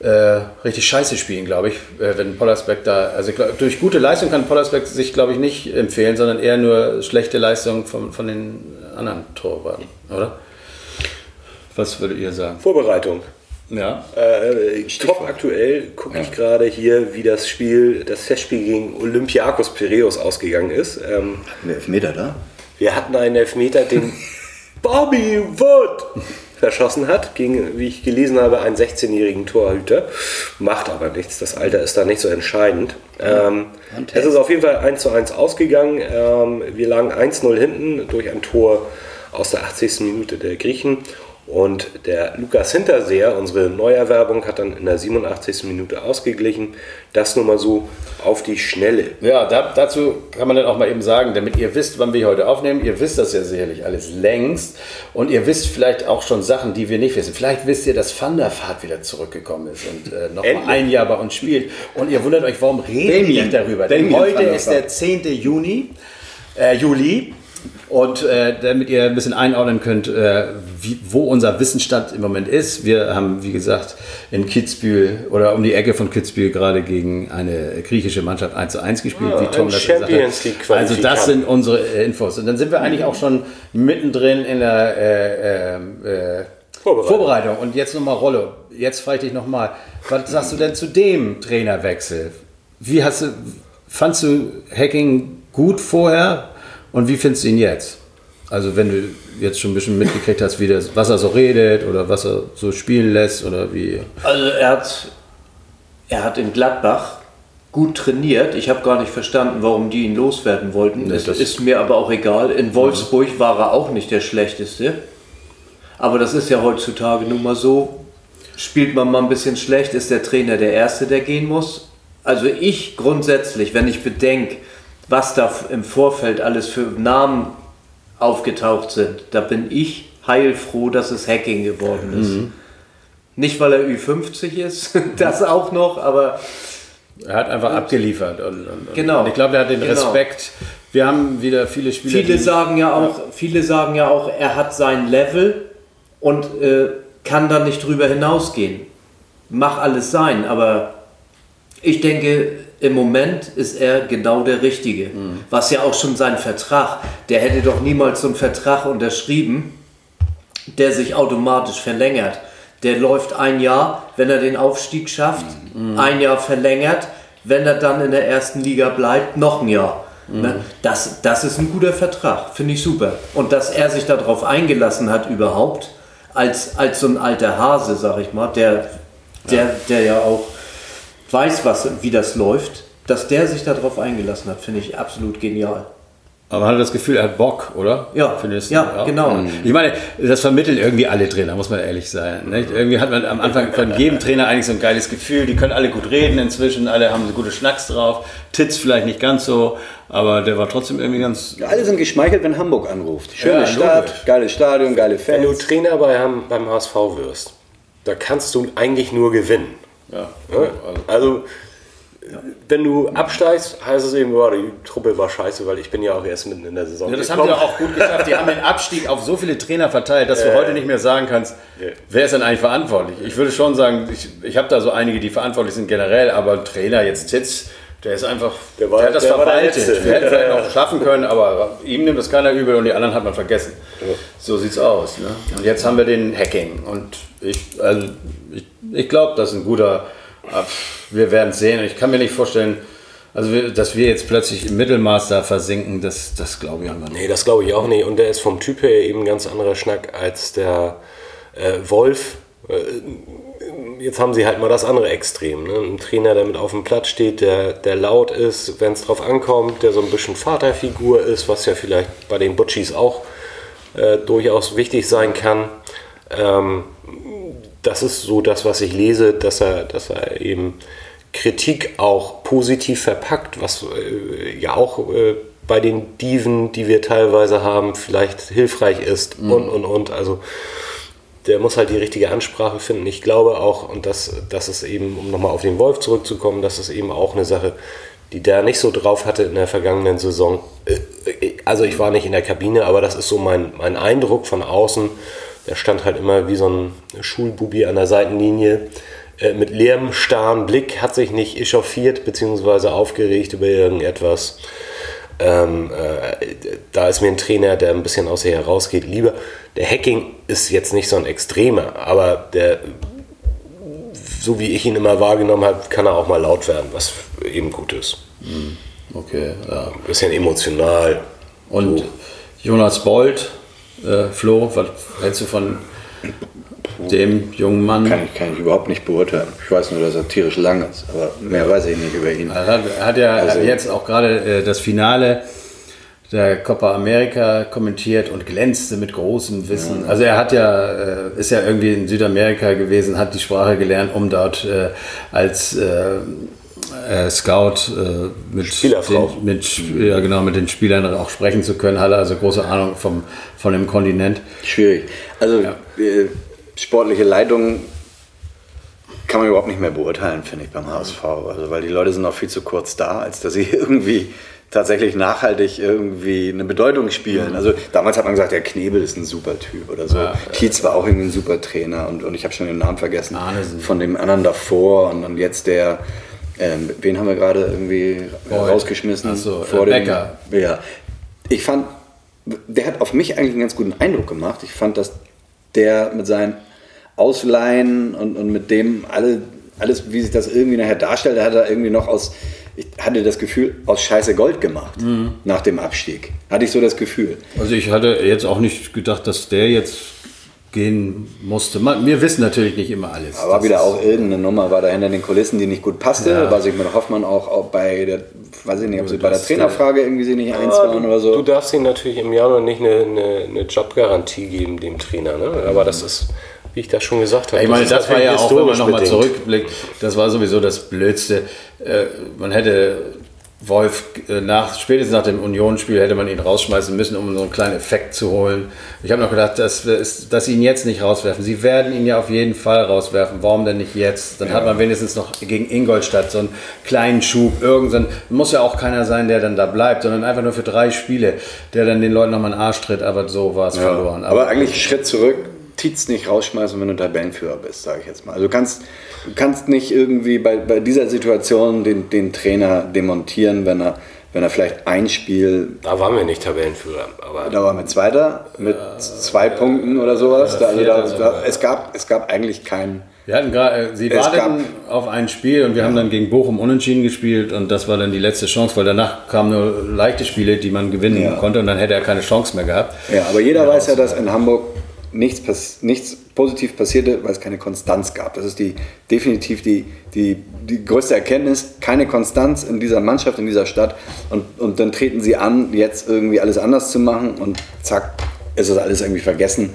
äh, richtig scheiße spielen, glaube ich, äh, wenn Pollersbeck da, also glaub, durch gute Leistung kann Pollersbeck sich, glaube ich, nicht empfehlen, sondern eher nur schlechte Leistung von, von den anderen Torwarten, oder? Was würdet ihr sagen? Vorbereitung. Ja. Äh, top aktuell gucke ja. ich gerade hier, wie das Spiel, das Festspiel gegen Olympiakos Piraeus ausgegangen ist. Ähm, Hatten wir Elfmeter da? Wir hatten einen Elfmeter, den Bobby Wood verschossen hat, gegen, wie ich gelesen habe, einen 16-jährigen Torhüter. Macht aber nichts, das Alter ist da nicht so entscheidend. Ähm, es ist auf jeden Fall 1 zu 1 ausgegangen. Ähm, wir lagen 1-0 hinten durch ein Tor aus der 80. Minute der Griechen und der Lukas Hinterseher, unsere Neuerwerbung, hat dann in der 87. Minute ausgeglichen. Das nur mal so auf die Schnelle. Ja, da, dazu kann man dann auch mal eben sagen, damit ihr wisst, wann wir heute aufnehmen. Ihr wisst das ja sicherlich alles längst. Und ihr wisst vielleicht auch schon Sachen, die wir nicht wissen. Vielleicht wisst ihr, dass Van der Vaart wieder zurückgekommen ist und äh, noch mal ein Jahr bei uns spielt. Und ihr wundert euch, warum reden wir nicht darüber? Denn heute ist der 10. Juni, äh, Juli. Und äh, damit ihr ein bisschen einordnen könnt, äh, wie, wo unser Wissensstand im Moment ist. Wir haben, wie gesagt, in Kitzbühel oder um die Ecke von Kitzbühel gerade gegen eine griechische Mannschaft 1 zu 1 gespielt, ja, wie Tom das gesagt hat. Also das sind unsere äh, Infos. Und dann sind wir eigentlich auch schon mittendrin in der äh, äh, äh, Vorbereitung. Vorbereitung. Und jetzt nochmal Rolle. Jetzt frage ich dich nochmal, was sagst du denn zu dem Trainerwechsel? Wie hast du, fandst du Hacking gut vorher? Und wie findest du ihn jetzt? Also wenn du jetzt schon ein bisschen mitgekriegt hast, wie das, was er so redet oder was er so spielen lässt oder wie. Also er hat, er hat in Gladbach gut trainiert. Ich habe gar nicht verstanden, warum die ihn loswerden wollten. Nee, das ist mir aber auch egal. In Wolfsburg mhm. war er auch nicht der schlechteste. Aber das ist ja heutzutage nun mal so. Spielt man mal ein bisschen schlecht, ist der Trainer der Erste, der gehen muss. Also ich grundsätzlich, wenn ich bedenke, was da im Vorfeld alles für Namen aufgetaucht sind, da bin ich heilfroh, dass es Hacking geworden ist. Mhm. Nicht, weil er Ü50 ist, das auch noch, aber. Er hat einfach abgeliefert. Und, und, genau. Und ich glaube, er hat den genau. Respekt. Wir haben wieder viele Spieler. Viele sagen ja auch, viele sagen ja auch, er hat sein Level und äh, kann dann nicht drüber hinausgehen. Mach alles sein, aber ich denke, im Moment ist er genau der Richtige. Was ja auch schon sein Vertrag, der hätte doch niemals so einen Vertrag unterschrieben, der sich automatisch verlängert. Der läuft ein Jahr, wenn er den Aufstieg schafft, ein Jahr verlängert, wenn er dann in der ersten Liga bleibt, noch ein Jahr. Ne? Das, das ist ein guter Vertrag, finde ich super. Und dass er sich darauf eingelassen hat überhaupt, als, als so ein alter Hase, sag ich mal, der, der, der ja auch weiß, was, wie das läuft, dass der sich darauf eingelassen hat, finde ich absolut genial. Aber man hat das Gefühl, er hat Bock, oder? Ja, Findest du? ja, genau. Ich meine, das vermitteln irgendwie alle Trainer, muss man ehrlich sein. Nicht? Irgendwie hat man am Anfang von jedem Trainer eigentlich so ein geiles Gefühl. Die können alle gut reden inzwischen, alle haben so gute Schnacks drauf. Titz vielleicht nicht ganz so, aber der war trotzdem irgendwie ganz. Alle sind geschmeichelt, wenn Hamburg anruft. Schöne Ja, Stadt, logisch. geiles Stadion, geile Wenn du Fans. Trainer bei, beim HSV wirst, da kannst du eigentlich nur gewinnen. Ja, Ne? Also, wenn du absteigst, heißt es eben, boah, die Truppe war scheiße, weil ich bin ja auch erst mitten in der Saison Ja, das haben sie auch gut geschafft. Die haben den Abstieg auf so viele Trainer verteilt, dass du heute nicht mehr sagen kannst, Ja. wer ist denn eigentlich verantwortlich? Ich würde schon sagen, ich, ich habe da so einige, die verantwortlich sind generell, aber Trainer jetzt Titz, der ist einfach, Der war- der hat das der verwaltet. Letzte. Der hätte vielleicht noch schaffen können, aber ihm nimmt das keiner übel und die anderen hat man vergessen. So sieht's aus. Ne? Und jetzt haben wir den Hacking und ich, also ich, ich glaube, das ist ein guter. ah, Wir werden es sehen. Ich kann mir nicht vorstellen, also dass wir jetzt plötzlich im Mittelmaß da versinken, das, das glaube ich einfach nicht. Nee, das glaube ich auch nicht. Und der ist vom Typ her eben ein ganz anderer Schnack als der äh, Wolf. Äh, jetzt haben sie halt mal das andere Extrem. Ne? Ein Trainer, der mit auf dem Platz steht, der, der laut ist, wenn es drauf ankommt, der so ein bisschen Vaterfigur ist, was ja vielleicht bei den Butchis auch äh, durchaus wichtig sein kann. Ähm, das ist so das, was ich lese, dass er, dass er eben Kritik auch positiv verpackt, was äh, ja auch äh, bei den Diven, die wir teilweise haben, vielleicht hilfreich ist und und und. Also der muss halt die richtige Ansprache finden. Ich glaube auch, und das, das ist eben, um nochmal auf den Wolf zurückzukommen, das ist eben auch eine Sache, die der nicht so drauf hatte in der vergangenen Saison. Äh, Also ich war nicht in der Kabine, aber das ist so mein, mein Eindruck von außen. Der stand halt immer wie so ein Schulbubi an der Seitenlinie äh, mit leerem, starren Blick, hat sich nicht echauffiert bzw. aufgeregt über irgendetwas. Ähm, äh, da ist mir ein Trainer, der ein bisschen aus ihr herausgeht, lieber. Der Hacking ist jetzt nicht so ein Extremer, aber der, so wie ich ihn immer wahrgenommen habe, kann er auch mal laut werden, was eben gut ist. Okay, ja. Ein bisschen emotional. Und Jonas Bold, äh, Flo, was hältst du von dem jungen Mann? Kann ich, kann ich überhaupt nicht beurteilen. Ich weiß nur, dass er tierisch lang ist, aber mehr weiß ich nicht über ihn. Er hat, hat ja Also- jetzt auch gerade äh, das Finale der Copa America kommentiert und glänzte mit großem Wissen. Also er hat ja, äh, ist ja irgendwie in Südamerika gewesen, hat die Sprache gelernt, um dort äh, als äh, Scout äh, mit, den, mit, ja, genau, mit den Spielern auch sprechen zu können, hat er also große Ahnung vom, von dem Kontinent. Schwierig. Also äh, sportliche Leitung kann man überhaupt nicht mehr beurteilen, finde ich, beim HSV. Also, weil die Leute sind noch viel zu kurz da, als dass sie irgendwie tatsächlich nachhaltig irgendwie eine Bedeutung spielen. Also damals hat man gesagt, der Knebel ist ein super Typ oder so. Ja. Tietz war auch irgendwie ein super Trainer und, und ich habe schon den Namen vergessen Arnesen. von dem anderen davor und, und jetzt der, ähm, wen haben wir gerade irgendwie Boyd. rausgeschmissen? Ach so, vor äh, dem, Becker. Ja, ich fand, der hat auf mich eigentlich einen ganz guten Eindruck gemacht. Ich fand, dass der mit seinen Ausleihen und, und mit dem alle, alles, wie sich das irgendwie nachher darstellt, hat er irgendwie noch aus, ich hatte das Gefühl, aus Scheiße Gold gemacht Mhm. nach dem Abstieg. Hatte ich so das Gefühl. Also ich hatte jetzt auch nicht gedacht, dass der jetzt gehen musste. Man, wir wissen natürlich nicht immer alles. Aber Das wieder auch irgendeine Nummer war da hinter den Kulissen, die nicht gut passte, Ja. was ich mit Hoffmann auch, auch bei der, weiß ich nicht, ob sie bei der das- Trainerfrage irgendwie sie nicht eins Ah, waren du, oder so. du darfst ihm natürlich im Januar nicht eine, eine, eine Jobgarantie geben, dem Trainer. Ne? Aber das ist, wie ich das schon gesagt habe. Ich meine, ist das war ja auch, wenn man nochmal zurückblickt, das war sowieso das Blödste. Äh, Man hätte Wolf äh, nach, spätestens nach dem Unionsspiel hätte man ihn rausschmeißen müssen, um so einen kleinen Effekt zu holen. Ich habe noch gedacht, dass, dass sie ihn jetzt nicht rauswerfen. Sie werden ihn ja auf jeden Fall rauswerfen. Warum denn nicht jetzt? Dann hat man wenigstens noch gegen Ingolstadt so einen kleinen Schub. Irgendwann muss ja auch keiner sein, der dann da bleibt, sondern einfach nur für drei Spiele, der dann den Leuten nochmal einen Arsch tritt. Aber so war es verloren. Aber eigentlich Schritt zurück. Tietz nicht rausschmeißen, wenn du Tabellenführer bist, sage ich jetzt mal. Also du kannst, du kannst nicht irgendwie bei, bei dieser Situation den, den Trainer demontieren, wenn er, wenn er vielleicht ein Spiel, Da waren wir nicht Tabellenführer, aber da war mit Zweiter, mit zwei Punkten oder sowas. Da, also da, da, es, gab, es gab eigentlich keinen. Wir hatten gerade, sie Es warteten auf ein Spiel und wir haben dann gegen Bochum unentschieden gespielt und das war dann die letzte Chance, weil danach kamen nur leichte Spiele, die man gewinnen Ja. konnte und dann hätte er keine Chance mehr gehabt. Ja, aber jeder weiß ja, dass in Hamburg nichts, pass nichts positiv passierte, weil es keine Konstanz gab. Das ist die definitiv die, die, die größte Erkenntnis. Keine Konstanz in dieser Mannschaft, in dieser Stadt. Und, und dann treten sie an, jetzt irgendwie alles anders zu machen und zack, ist das alles irgendwie vergessen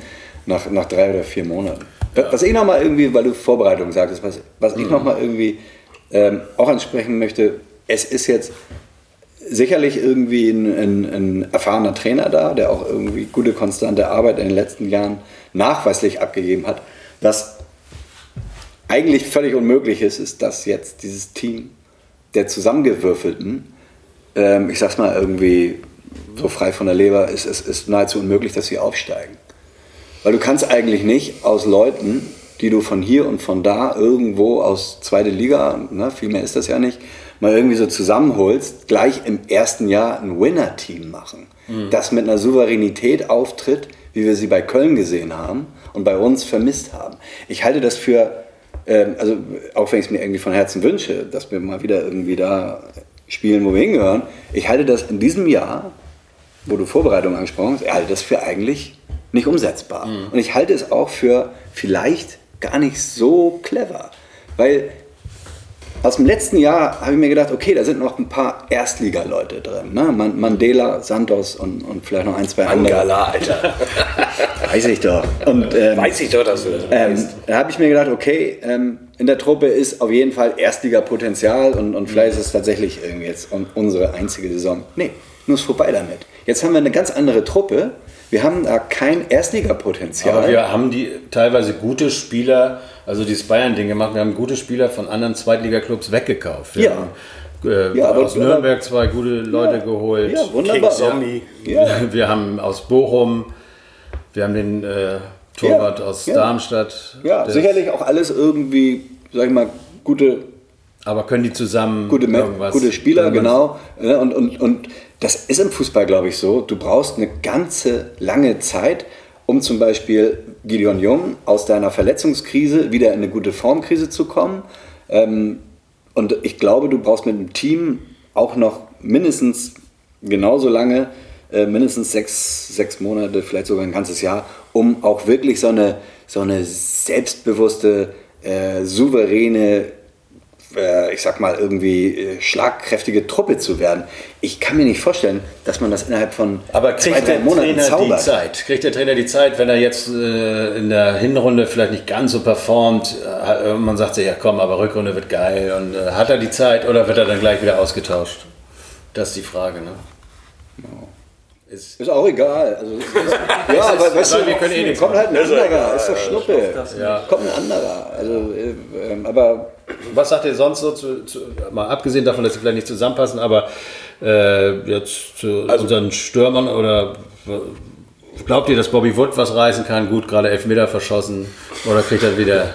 nach, nach drei oder vier Monaten. Was ich nochmal irgendwie, weil du Vorbereitung sagtest, was, was ich nochmal irgendwie ähm, auch ansprechen möchte, es ist jetzt sicherlich irgendwie ein, ein, ein erfahrener Trainer da, der auch irgendwie gute, konstante Arbeit in den letzten Jahren nachweislich abgegeben hat. Was eigentlich völlig unmöglich ist, ist, dass jetzt dieses Team der Zusammengewürfelten, ähm, ich sag's mal irgendwie so frei von der Leber, ist, ist, ist nahezu unmöglich, dass sie aufsteigen. Weil du kannst eigentlich nicht aus Leuten, die du von hier und von da irgendwo aus zweite Liga, ne, viel mehr ist das ja nicht, mal irgendwie so zusammenholst, gleich im ersten Jahr ein Winner-Team machen. Das mit einer Souveränität auftritt, wie wir sie bei Köln gesehen haben und bei uns vermisst haben. Ich halte das für, ähm, also auch wenn ich es mir irgendwie von Herzen wünsche, dass wir mal wieder irgendwie da spielen, wo wir hingehören, ich halte das in diesem Jahr wo du Vorbereitung angesprochen hast, ich halte das für eigentlich nicht umsetzbar. Und ich halte es auch für vielleicht gar nicht so clever. Weil aus dem letzten Jahr habe ich mir gedacht, okay, da sind noch ein paar Erstliga-Leute drin. Ne? Man- Mandela, Santos und, und vielleicht noch ein, zwei andere. Mangala, Alter. Weiß ich doch. Und, ähm, Weiß ich doch, dass du das ähm, weißt. da habe ich mir gedacht, okay, ähm, in der Truppe ist auf jeden Fall Erstliga-Potenzial und, und vielleicht ist es tatsächlich irgendwie jetzt un- unsere einzige Saison. Nee, nur ist vorbei damit. Jetzt haben wir eine ganz andere Truppe. Wir haben da kein Erstliga-Potenzial. Aber wir haben die teilweise gute Spieler, also dieses Bayern-Ding gemacht, wir haben gute Spieler von anderen Zweitligaklubs weggekauft. Wir Ja. haben, äh, Ja, aber- aus Nürnberg zwei gute Leute geholt. ja, wunderbar. Zombie. Ja. Wir haben aus Bochum, wir haben den äh, Torwart Ja, aus ja. Darmstadt. Ja, sicherlich auch alles irgendwie, sag ich mal, gute, Aber können die zusammen gute, irgendwas? gute Spieler, genau. Ja, Und, und, und das ist im Fußball, glaube ich, so. Du brauchst eine ganze lange Zeit, um zum Beispiel Gideon Jung aus deiner Verletzungskrise wieder in eine gute Formkrise zu kommen. Ähm, und ich glaube, du brauchst mit dem Team auch noch mindestens genauso lange, äh, mindestens sechs, sechs Monate, vielleicht sogar ein ganzes Jahr, um auch wirklich so eine, so eine selbstbewusste, äh, souveräne, ich sag mal, irgendwie äh, schlagkräftige Truppe zu werden. Ich kann mir nicht vorstellen, dass man das innerhalb von Aber zwei, kriegt drei der Monaten Trainer die zaubert. Zeit? Kriegt der Trainer die Zeit, wenn er jetzt äh, in der Hinrunde vielleicht nicht ganz so performt? Äh, man sagt sich, ja komm, aber Rückrunde wird geil. Und äh, hat er die Zeit oder wird er dann gleich wieder ausgetauscht? Das ist die Frage, ne? Ist, Ist auch egal. Also, es ist, ja, aber weißt du, wir können eh nichts kommt halt ein Ist ja anderer. Ist doch Schnuppe. Ja. Kommt ein anderer. Also, äh, ähm, aber was sagt ihr sonst so, zu, zu, mal abgesehen davon, dass sie vielleicht nicht zusammenpassen, aber äh, jetzt zu Also unseren Stürmern oder glaubt ihr, dass Bobby Wood was reißen kann? Gut, gerade Elfmeter verschossen oder kriegt er wieder,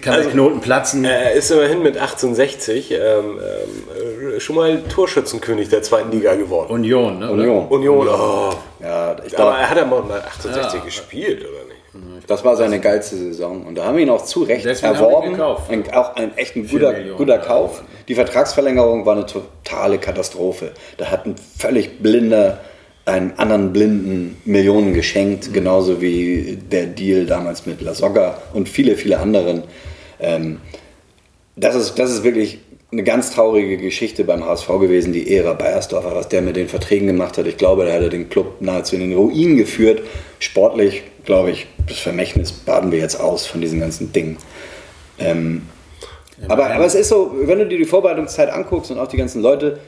kann der Knoten platzen? Er ist immerhin mit 1860 ähm, ähm, äh, schon mal Torschützenkönig der zweiten Liga geworden. Union, ne? oder? Union. Union, oh. Ja, ich Aber er hat ja mal 1860 gespielt, oder? Das war seine geilste Saison. Und da haben wir ihn auch zu Recht Deswegen erworben. Ein, auch ein echt ein guter, Millionen guter. Kauf. Die Vertragsverlängerung war eine totale Katastrophe. Da hat ein völlig blinder einen anderen Blinden Millionen geschenkt, Mhm. genauso wie der Deal damals mit La Soga und viele, viele anderen. Ähm, das ist, das ist wirklich eine ganz traurige Geschichte beim HSV gewesen, die Ära Bayersdorfer, was der mit den Verträgen gemacht hat. Ich glaube, da hat den Club nahezu in den Ruin geführt. Sportlich, glaube ich, das Vermächtnis baden wir jetzt aus von diesen ganzen Dingen. Ähm, aber, aber es ist so, wenn du dir die Vorbereitungszeit anguckst und auch die ganzen Leute,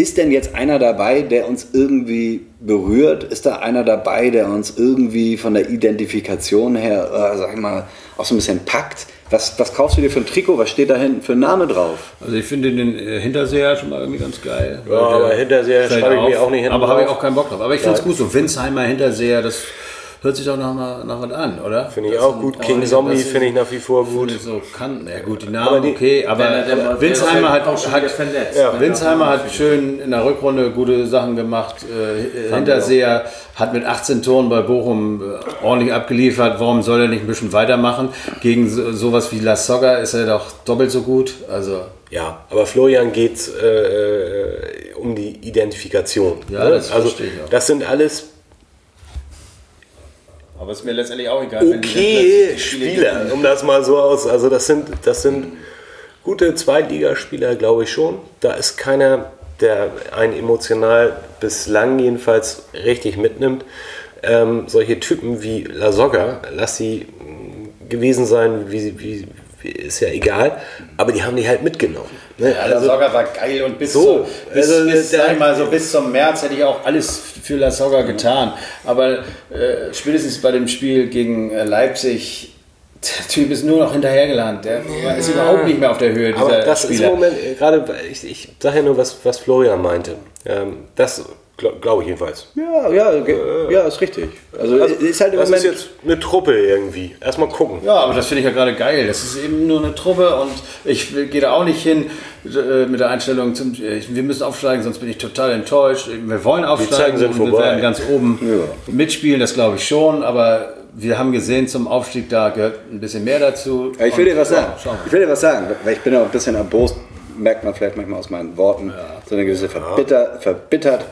ist denn jetzt einer dabei, der uns irgendwie berührt? Ist da einer dabei, der uns irgendwie von der Identifikation her, äh, sag ich mal, auch so ein bisschen packt? Was, was kaufst du dir für ein Trikot? Was steht da hinten für ein Name drauf? Also ich finde den äh, Hinterseher schon mal irgendwie ganz geil. Ja, aber Hinterseher schreibe ich mir auch nicht hinten Aber habe ich auch keinen Bock drauf. Aber ich finde es gut so. Winsheimer Hinterseher, das hört sich doch noch mal nach was an, oder? Finde ich auch gut. King Zombie finde ich nach wie vor gut. So kann, ja gut, die Aber Namen, die- okay, aber Der- Winsheimer hat, auch schon hat verletzt. Ja. Winsheimer hat schön in der Rückrunde gute Sachen gemacht. Äh, Hinterseher hat mit 18 Toren bei Bochum äh, ordentlich abgeliefert. Warum soll er nicht ein bisschen weitermachen? Gegen so, sowas wie La Soga ist er doch doppelt so gut. Also Ja, aber Florian geht äh, äh, um die Identifikation. Ja, ne? das also verstehe ich auch. das sind alles Aber ist mir letztendlich auch egal. okay Spieler, um das mal so aus. Also das sind, das sind gute Zweitligaspieler, glaube ich schon. Da ist keiner, der einen emotional bislang jedenfalls richtig mitnimmt. Ähm, solche Typen wie La Soga, lass sie gewesen sein, wie sie, wie, wie, ist ja egal, aber die haben die halt mitgenommen. Ne? Ja, La Soga war geil und bis, So, zu, bis, also bis, der- mal, so bis zum März hätte ich auch alles für La Soga getan. Aber äh, spätestens bei dem Spiel gegen äh, Leipzig, der Typ ist nur noch hinterhergelangt. Der ist überhaupt nicht mehr auf der Höhe dieser Aber das ist im Spieler. Moment, äh, gerade, ich, ich sage ja nur, was, was Florian meinte. Ähm, das glaube glaub ich jedenfalls. Ja, ja, ge- ja, ist richtig. Also, Also, ist halt im das Moment. ist jetzt eine Truppe irgendwie. Erstmal gucken. Ja, aber das finde ich ja gerade geil. Das ist eben nur eine Truppe und ich gehe da auch nicht hin äh, mit der Einstellung, zum, äh, wir müssen aufsteigen, sonst bin ich total enttäuscht. Wir wollen aufsteigen Zeiten sind und wir vorbei. werden ganz oben mitspielen, das glaube ich schon, aber wir haben gesehen, zum Aufstieg da gehört ein bisschen mehr dazu. Ja, ich will dir was ja, sagen. wir. Ich will dir was sagen, weil ich bin auch ein bisschen erbost, merkt man vielleicht manchmal aus meinen Worten. So eine gewisse Verbitter, verbittert,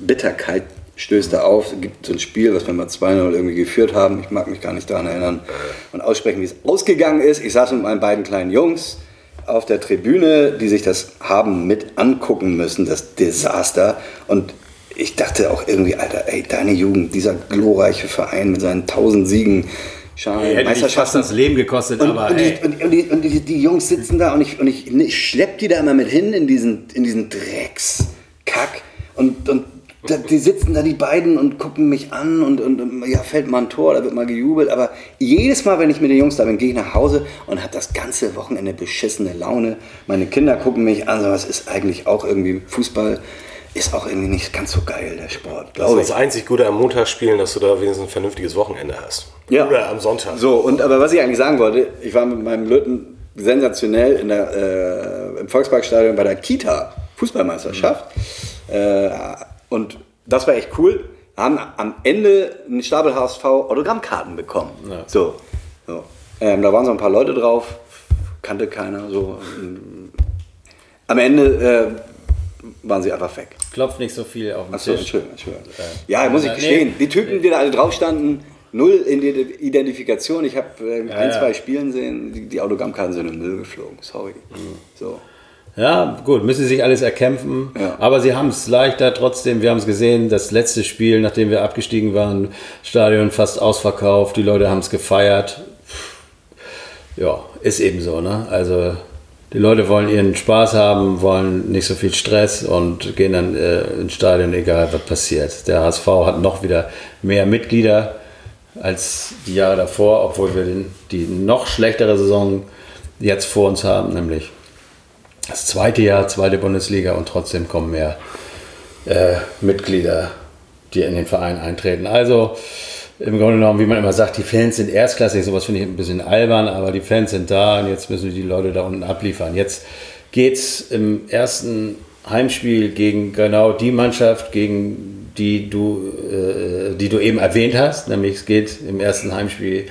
Bitterkeit stößt da auf. Es gibt so ein Spiel, was wir mal 2-0 irgendwie geführt haben. Ich mag mich gar nicht daran erinnern und aussprechen, wie es ausgegangen ist. Ich saß mit meinen beiden kleinen Jungs auf der Tribüne, die sich das haben mit angucken müssen, das Desaster. Und ich dachte auch irgendwie, Alter, ey, deine Jugend, dieser glorreiche Verein mit seinen tausend Siegen, Schalen, Hätte dich fast Meisterschaften. das Leben gekostet, Und, aber und, die, und, und, die, und die, die Jungs sitzen da und ich, und ich, ich schlepp die da immer mit hin in diesen, in diesen Dreckskack. Und, und da, die sitzen da, die beiden, und gucken mich an und, und, ja, fällt mal ein Tor, da wird mal gejubelt. Aber jedes Mal, wenn ich mit den Jungs da bin, gehe ich nach Hause und habe das ganze Wochenende beschissene Laune. Meine Kinder gucken mich an, so was ist eigentlich auch irgendwie Fußball. Ist auch irgendwie nicht ganz so geil, der Sport. Das ist das einzig Gute am Montagsspielen, dass du da wenigstens ein vernünftiges Wochenende hast. Ja. Oder am Sonntag. So, und aber was ich eigentlich sagen wollte, ich war mit meinem Löten sensationell in der, äh, im Volksparkstadion bei der Kita Fußballmeisterschaft. Äh, und das war echt cool. Haben am Ende einen Stapel HSV Autogrammkarten bekommen. So, so. Ähm, da waren so ein paar Leute drauf, kannte keiner. So. Am Ende äh, waren sie einfach weg. klopft nicht so viel auf den Achso, Tisch. Entschuldigung, Entschuldigung. Ja, muss ich Nee. gestehen. Die Typen, die da alle drauf standen, null in die Identifikation. Ich habe äh, ein, ja. zwei Spielen sehen, die, die Autogrammkarten sind in den Müll geflogen. Sorry. So. Ja, gut, müssen sie sich alles erkämpfen. Ja. Aber sie haben es leichter trotzdem. Wir haben es gesehen, das letzte Spiel, nachdem wir abgestiegen waren, Stadion fast ausverkauft, die Leute haben es gefeiert. Ja, ist eben so, ne? Also die Leute wollen ihren Spaß haben, wollen nicht so viel Stress und gehen dann äh, ins Stadion, egal was passiert. Der HSV hat noch wieder mehr Mitglieder als die Jahre davor, obwohl wir den, die noch schlechtere Saison jetzt vor uns haben, nämlich das zweite Jahr, zweite Bundesliga und trotzdem kommen mehr äh, Mitglieder, die in den Verein eintreten. Also im Grunde genommen, wie man immer sagt, die Fans sind erstklassig, sowas finde ich ein bisschen albern, aber die Fans sind da und jetzt müssen die Leute da unten abliefern. Jetzt geht es im ersten Heimspiel gegen genau die Mannschaft, gegen die du, äh, die du eben erwähnt hast, nämlich es geht im ersten Heimspiel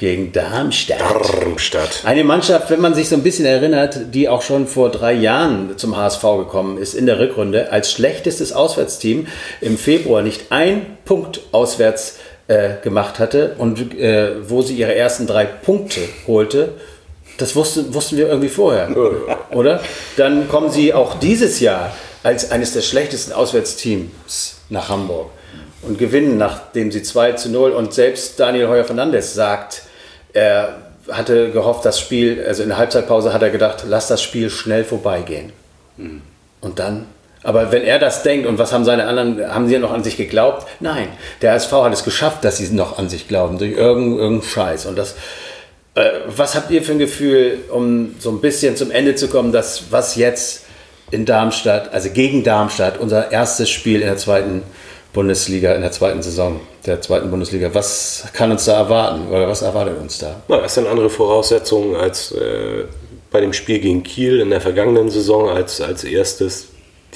gegen Darmstadt. Darmstadt. Eine Mannschaft, wenn man sich so ein bisschen erinnert, die auch schon vor drei Jahren zum HSV gekommen ist in der Rückrunde, als schlechtestes Auswärtsteam im Februar nicht ein Punkt auswärts äh, gemacht hatte und äh, wo sie ihre ersten drei Punkte holte, das wussten, wussten wir irgendwie vorher, oder? Dann kommen sie auch dieses Jahr als eines der schlechtesten Auswärtsteams nach Hamburg und gewinnen, nachdem sie 2 zu 0 und selbst Daniel Heuer-Fernandes sagt, er hatte gehofft, das Spiel, also in der Halbzeitpause hat er gedacht, lass das Spiel schnell vorbeigehen. Und dann, aber wenn er das denkt und was haben seine anderen, haben sie noch an sich geglaubt? Nein, der HSV hat es geschafft, dass sie noch an sich glauben, durch irgendeinen irgendeinen Scheiß. Und das, äh, was habt ihr für ein Gefühl, um so ein bisschen zum Ende zu kommen, dass was jetzt in Darmstadt, also gegen Darmstadt, unser erstes Spiel in der zweiten Bundesliga, in der zweiten Saison der zweiten Bundesliga. Was kann uns da erwarten oder was erwartet uns da? Na, das sind andere Voraussetzungen als äh, bei dem Spiel gegen Kiel in der vergangenen Saison als, als erstes.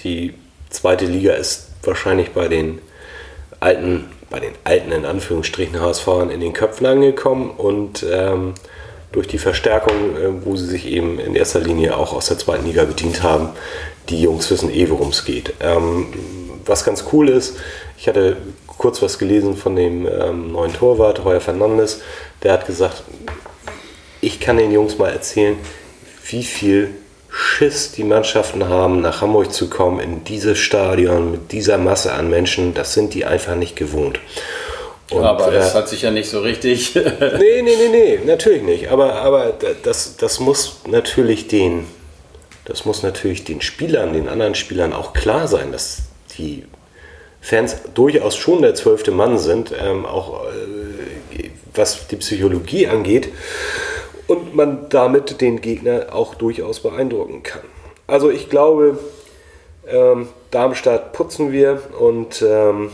Die zweite Liga ist wahrscheinlich bei den alten, bei den alten in Anführungsstrichen HSV in den Köpfen angekommen und ähm, durch die Verstärkung, äh, wo sie sich eben in erster Linie auch aus der zweiten Liga bedient haben, die Jungs wissen eh, worum es geht. Ähm, was ganz cool ist, ich hatte kurz was gelesen von dem ähm, neuen Torwart, Heuer Fernandes, der hat gesagt, ich kann den Jungs mal erzählen, wie viel Schiss die Mannschaften haben, nach Hamburg zu kommen, in dieses Stadion mit dieser Masse an Menschen, das sind die einfach nicht gewohnt. Und, aber das äh, hat sich ja nicht so richtig. nee, nee, nee, nee, natürlich nicht. Aber, aber das, das muss natürlich den, das muss natürlich den Spielern, den anderen Spielern auch klar sein, dass die Fans durchaus schon der zwölfte Mann sind, ähm, auch äh, was die Psychologie angeht, und man damit den Gegner auch durchaus beeindrucken kann. Also ich glaube, ähm, Darmstadt putzen wir und ähm,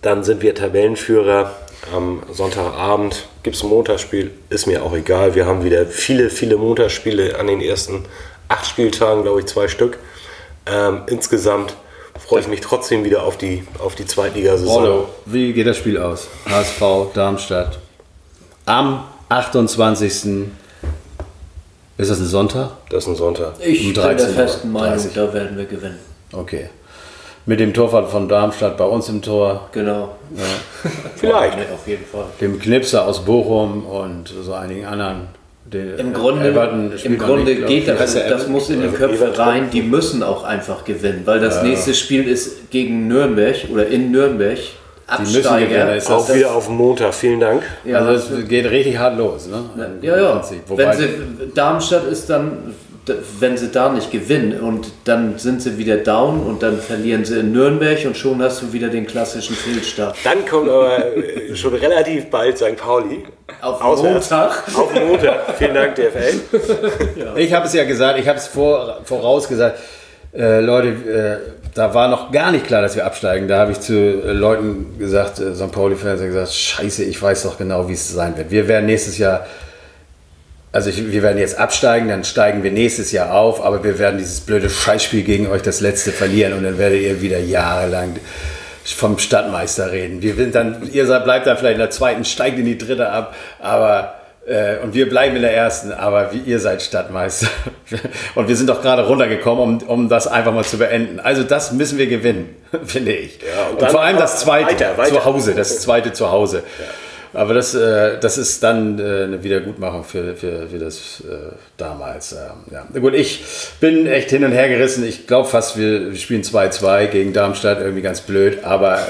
dann sind wir Tabellenführer. Am Sonntagabend gibt es ein Montagsspiel, ist mir auch egal. Wir haben wieder viele, viele Montagsspiele an den ersten acht Spieltagen, glaube ich, zwei Stück. Ähm, insgesamt freue ich mich trotzdem wieder auf die, auf die Zweitligasaison. Wie geht das Spiel aus? HSV Darmstadt. Am 28. Ist das ein Sonntag? Das ist ein Sonntag. Ich um bin der festen Meinung, da werden wir gewinnen. Okay. Mit dem Torwart von Darmstadt bei uns im Tor. Genau. Ja. Vielleicht. Auf jeden Fall. Dem Knipser aus Bochum und so einigen anderen den Im Grunde, im Grunde nicht, geht das. Das muss in die Köpfe rein. Die müssen auch einfach gewinnen, weil das ja. nächste Spiel ist gegen Nürnberg oder in Nürnberg. Absteiger. Auch wieder auf Montag. Vielen Dank. Ja, also es geht richtig hart los. Ne? Ja, ja. Wenn sie, Darmstadt ist dann wenn sie da nicht gewinnen und dann sind sie wieder down und dann verlieren sie in Nürnberg und schon hast du wieder den klassischen Fehlstart. Dann kommt aber schon relativ bald St. Pauli. Auf Auswärts. Montag. Auf Montag. Vielen Dank, DFL. ja. Ich habe es ja gesagt, ich habe es vor, vorausgesagt. Äh, Leute, äh, da war noch gar nicht klar, dass wir absteigen. Da habe ich zu äh, Leuten gesagt, äh, St. Pauli-Fans gesagt, scheiße, ich weiß doch genau, wie es sein wird. Wir werden nächstes Jahr also ich, wir werden jetzt absteigen, dann steigen wir nächstes Jahr auf, aber wir werden dieses blöde Scheißspiel gegen euch das letzte verlieren und dann werdet ihr wieder jahrelang vom Stadtmeister reden. Wir sind dann, ihr seid, bleibt dann vielleicht in der zweiten, steigt in die dritte ab, aber äh, und wir bleiben in der ersten, aber wie, ihr seid Stadtmeister. und wir sind doch gerade runtergekommen, um, um das einfach mal zu beenden. Also das müssen wir gewinnen, finde ich. Ja, und, und vor allem das zweite weiter, weiter. zu Hause, das zweite zu Hause. Ja. Aber das, äh, das ist dann äh, eine Wiedergutmachung für, für, für das äh, damals. Ähm, ja. Gut, ich bin echt hin und her gerissen. Ich glaube fast, wir, wir spielen 2-2 gegen Darmstadt, irgendwie ganz blöd. Aber äh,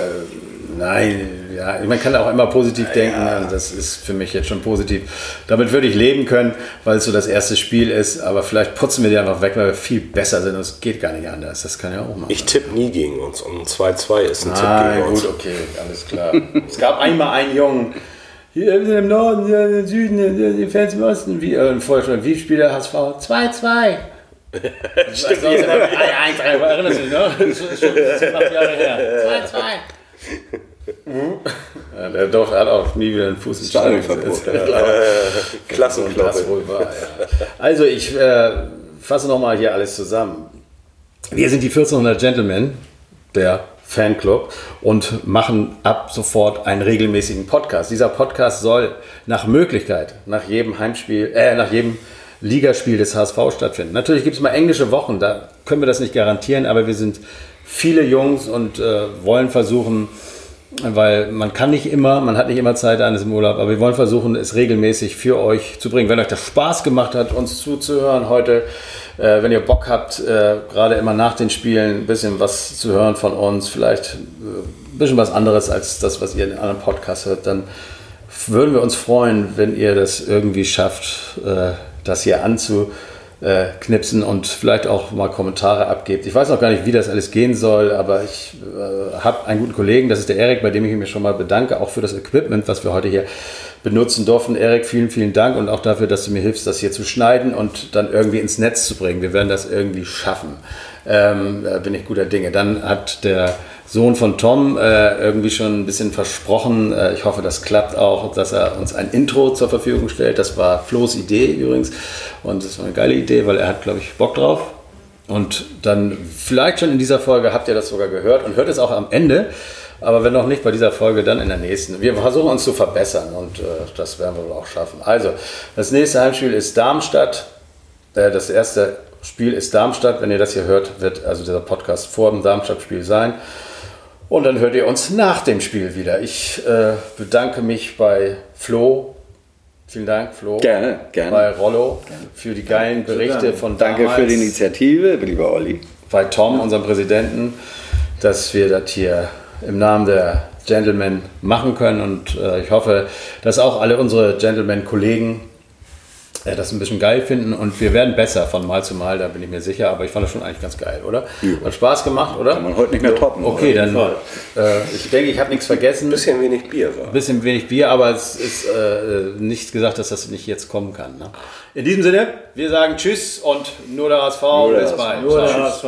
nein, ja, man kann auch immer positiv denken. Ja. Also das ist für mich jetzt schon positiv. Damit würde ich leben können, weil es so das erste Spiel ist. Aber vielleicht putzen wir die einfach weg, weil wir viel besser sind es geht gar nicht anders. Das kann ja auch machen. Ich tippe nie gegen uns. Und 2-2 ist ein ah, Tipp gegen gut, uns. gut, okay, alles klar. es gab einmal einen Jungen, hier sind im Norden, hier im Süden, die Fans im Osten. Wie, äh, vorher wie spielt der HSV? 2-2. Stimmt, ja. 1-1, erinnerst du dich, ne? Das ist schon, acht Jahre her. 2-2. Mhm. Ja, der Dorf hat auch nie wieder einen Fuß ins Stadion gesetzt. Klassenklappe. Das wohl war, ja. Also ich äh, fasse nochmal hier alles zusammen. Wir sind die 1400 Gentlemen der Fanclub und machen ab sofort einen regelmäßigen Podcast. Dieser Podcast soll nach Möglichkeit nach jedem Heimspiel, äh, nach jedem Ligaspiel des HSV stattfinden. Natürlich gibt es mal englische Wochen, da können wir das nicht garantieren, aber wir sind viele Jungs und äh, wollen versuchen, weil man kann nicht immer, man hat nicht immer Zeit eines im Urlaub, aber wir wollen versuchen, es regelmäßig für euch zu bringen. Wenn euch das Spaß gemacht hat, uns zuzuhören heute, äh, wenn ihr Bock habt, äh, gerade immer nach den Spielen ein bisschen was zu hören von uns, vielleicht äh, ein bisschen was anderes als das, was ihr in anderen Podcasts hört, dann würden wir uns freuen, wenn ihr das irgendwie schafft, äh, das hier anzuknipsen und vielleicht auch mal Kommentare abgebt. Ich weiß noch gar nicht, wie das alles gehen soll, aber ich äh, habe einen guten Kollegen, das ist der Erik, bei dem ich mich schon mal bedanke, auch für das Equipment, was wir heute hier benutzen durften. Erik, vielen, vielen Dank und auch dafür, dass du mir hilfst, das hier zu schneiden und dann irgendwie ins Netz zu bringen. Wir werden das irgendwie schaffen. Ähm, bin ich guter Dinge. Dann hat der Sohn von Tom, äh, irgendwie schon ein bisschen versprochen. Äh, ich hoffe, das klappt auch, dass er uns ein Intro zur Verfügung stellt. Das war Flo's Idee übrigens. Und das war eine geile Idee, weil er hat, glaube ich, Bock drauf. Und dann vielleicht schon in dieser Folge habt ihr das sogar gehört und hört es auch am Ende. Aber wenn noch nicht bei dieser Folge, dann in der nächsten. Wir versuchen uns zu verbessern und äh, das werden wir wohl auch schaffen. Also, das nächste Heimspiel ist Darmstadt. Äh, das erste Spiel ist Darmstadt. Wenn ihr das hier hört, wird also dieser Podcast vor dem Darmstadt-Spiel sein. Und dann hört ihr uns nach dem Spiel wieder. Ich äh, bedanke mich bei Flo. Vielen Dank, Flo. Gerne, gerne. Bei Rollo für die geilen Berichte von Danke damals. für die Initiative, lieber Olli. Bei Tom, unserem Präsidenten, dass wir das hier im Namen der Gentlemen machen können. Und äh, ich hoffe, dass auch alle unsere Gentlemen-Kollegen äh, das ein bisschen geil finden. Und wir werden besser von Mal zu Mal, da bin ich mir sicher. Aber ich fand das schon eigentlich ganz geil, oder? Hat Spaß gemacht, oder? Kann man heute nicht mehr toppen. Okay, dann äh, ich denke, ich habe nichts vergessen. Ein bisschen wenig Bier war. Ein bisschen wenig Bier, aber es ist äh, nicht gesagt, dass das nicht jetzt kommen kann. Ne? In diesem Sinne, wir sagen Tschüss und nur der HSV. der Bis bald. Nur der. HSV.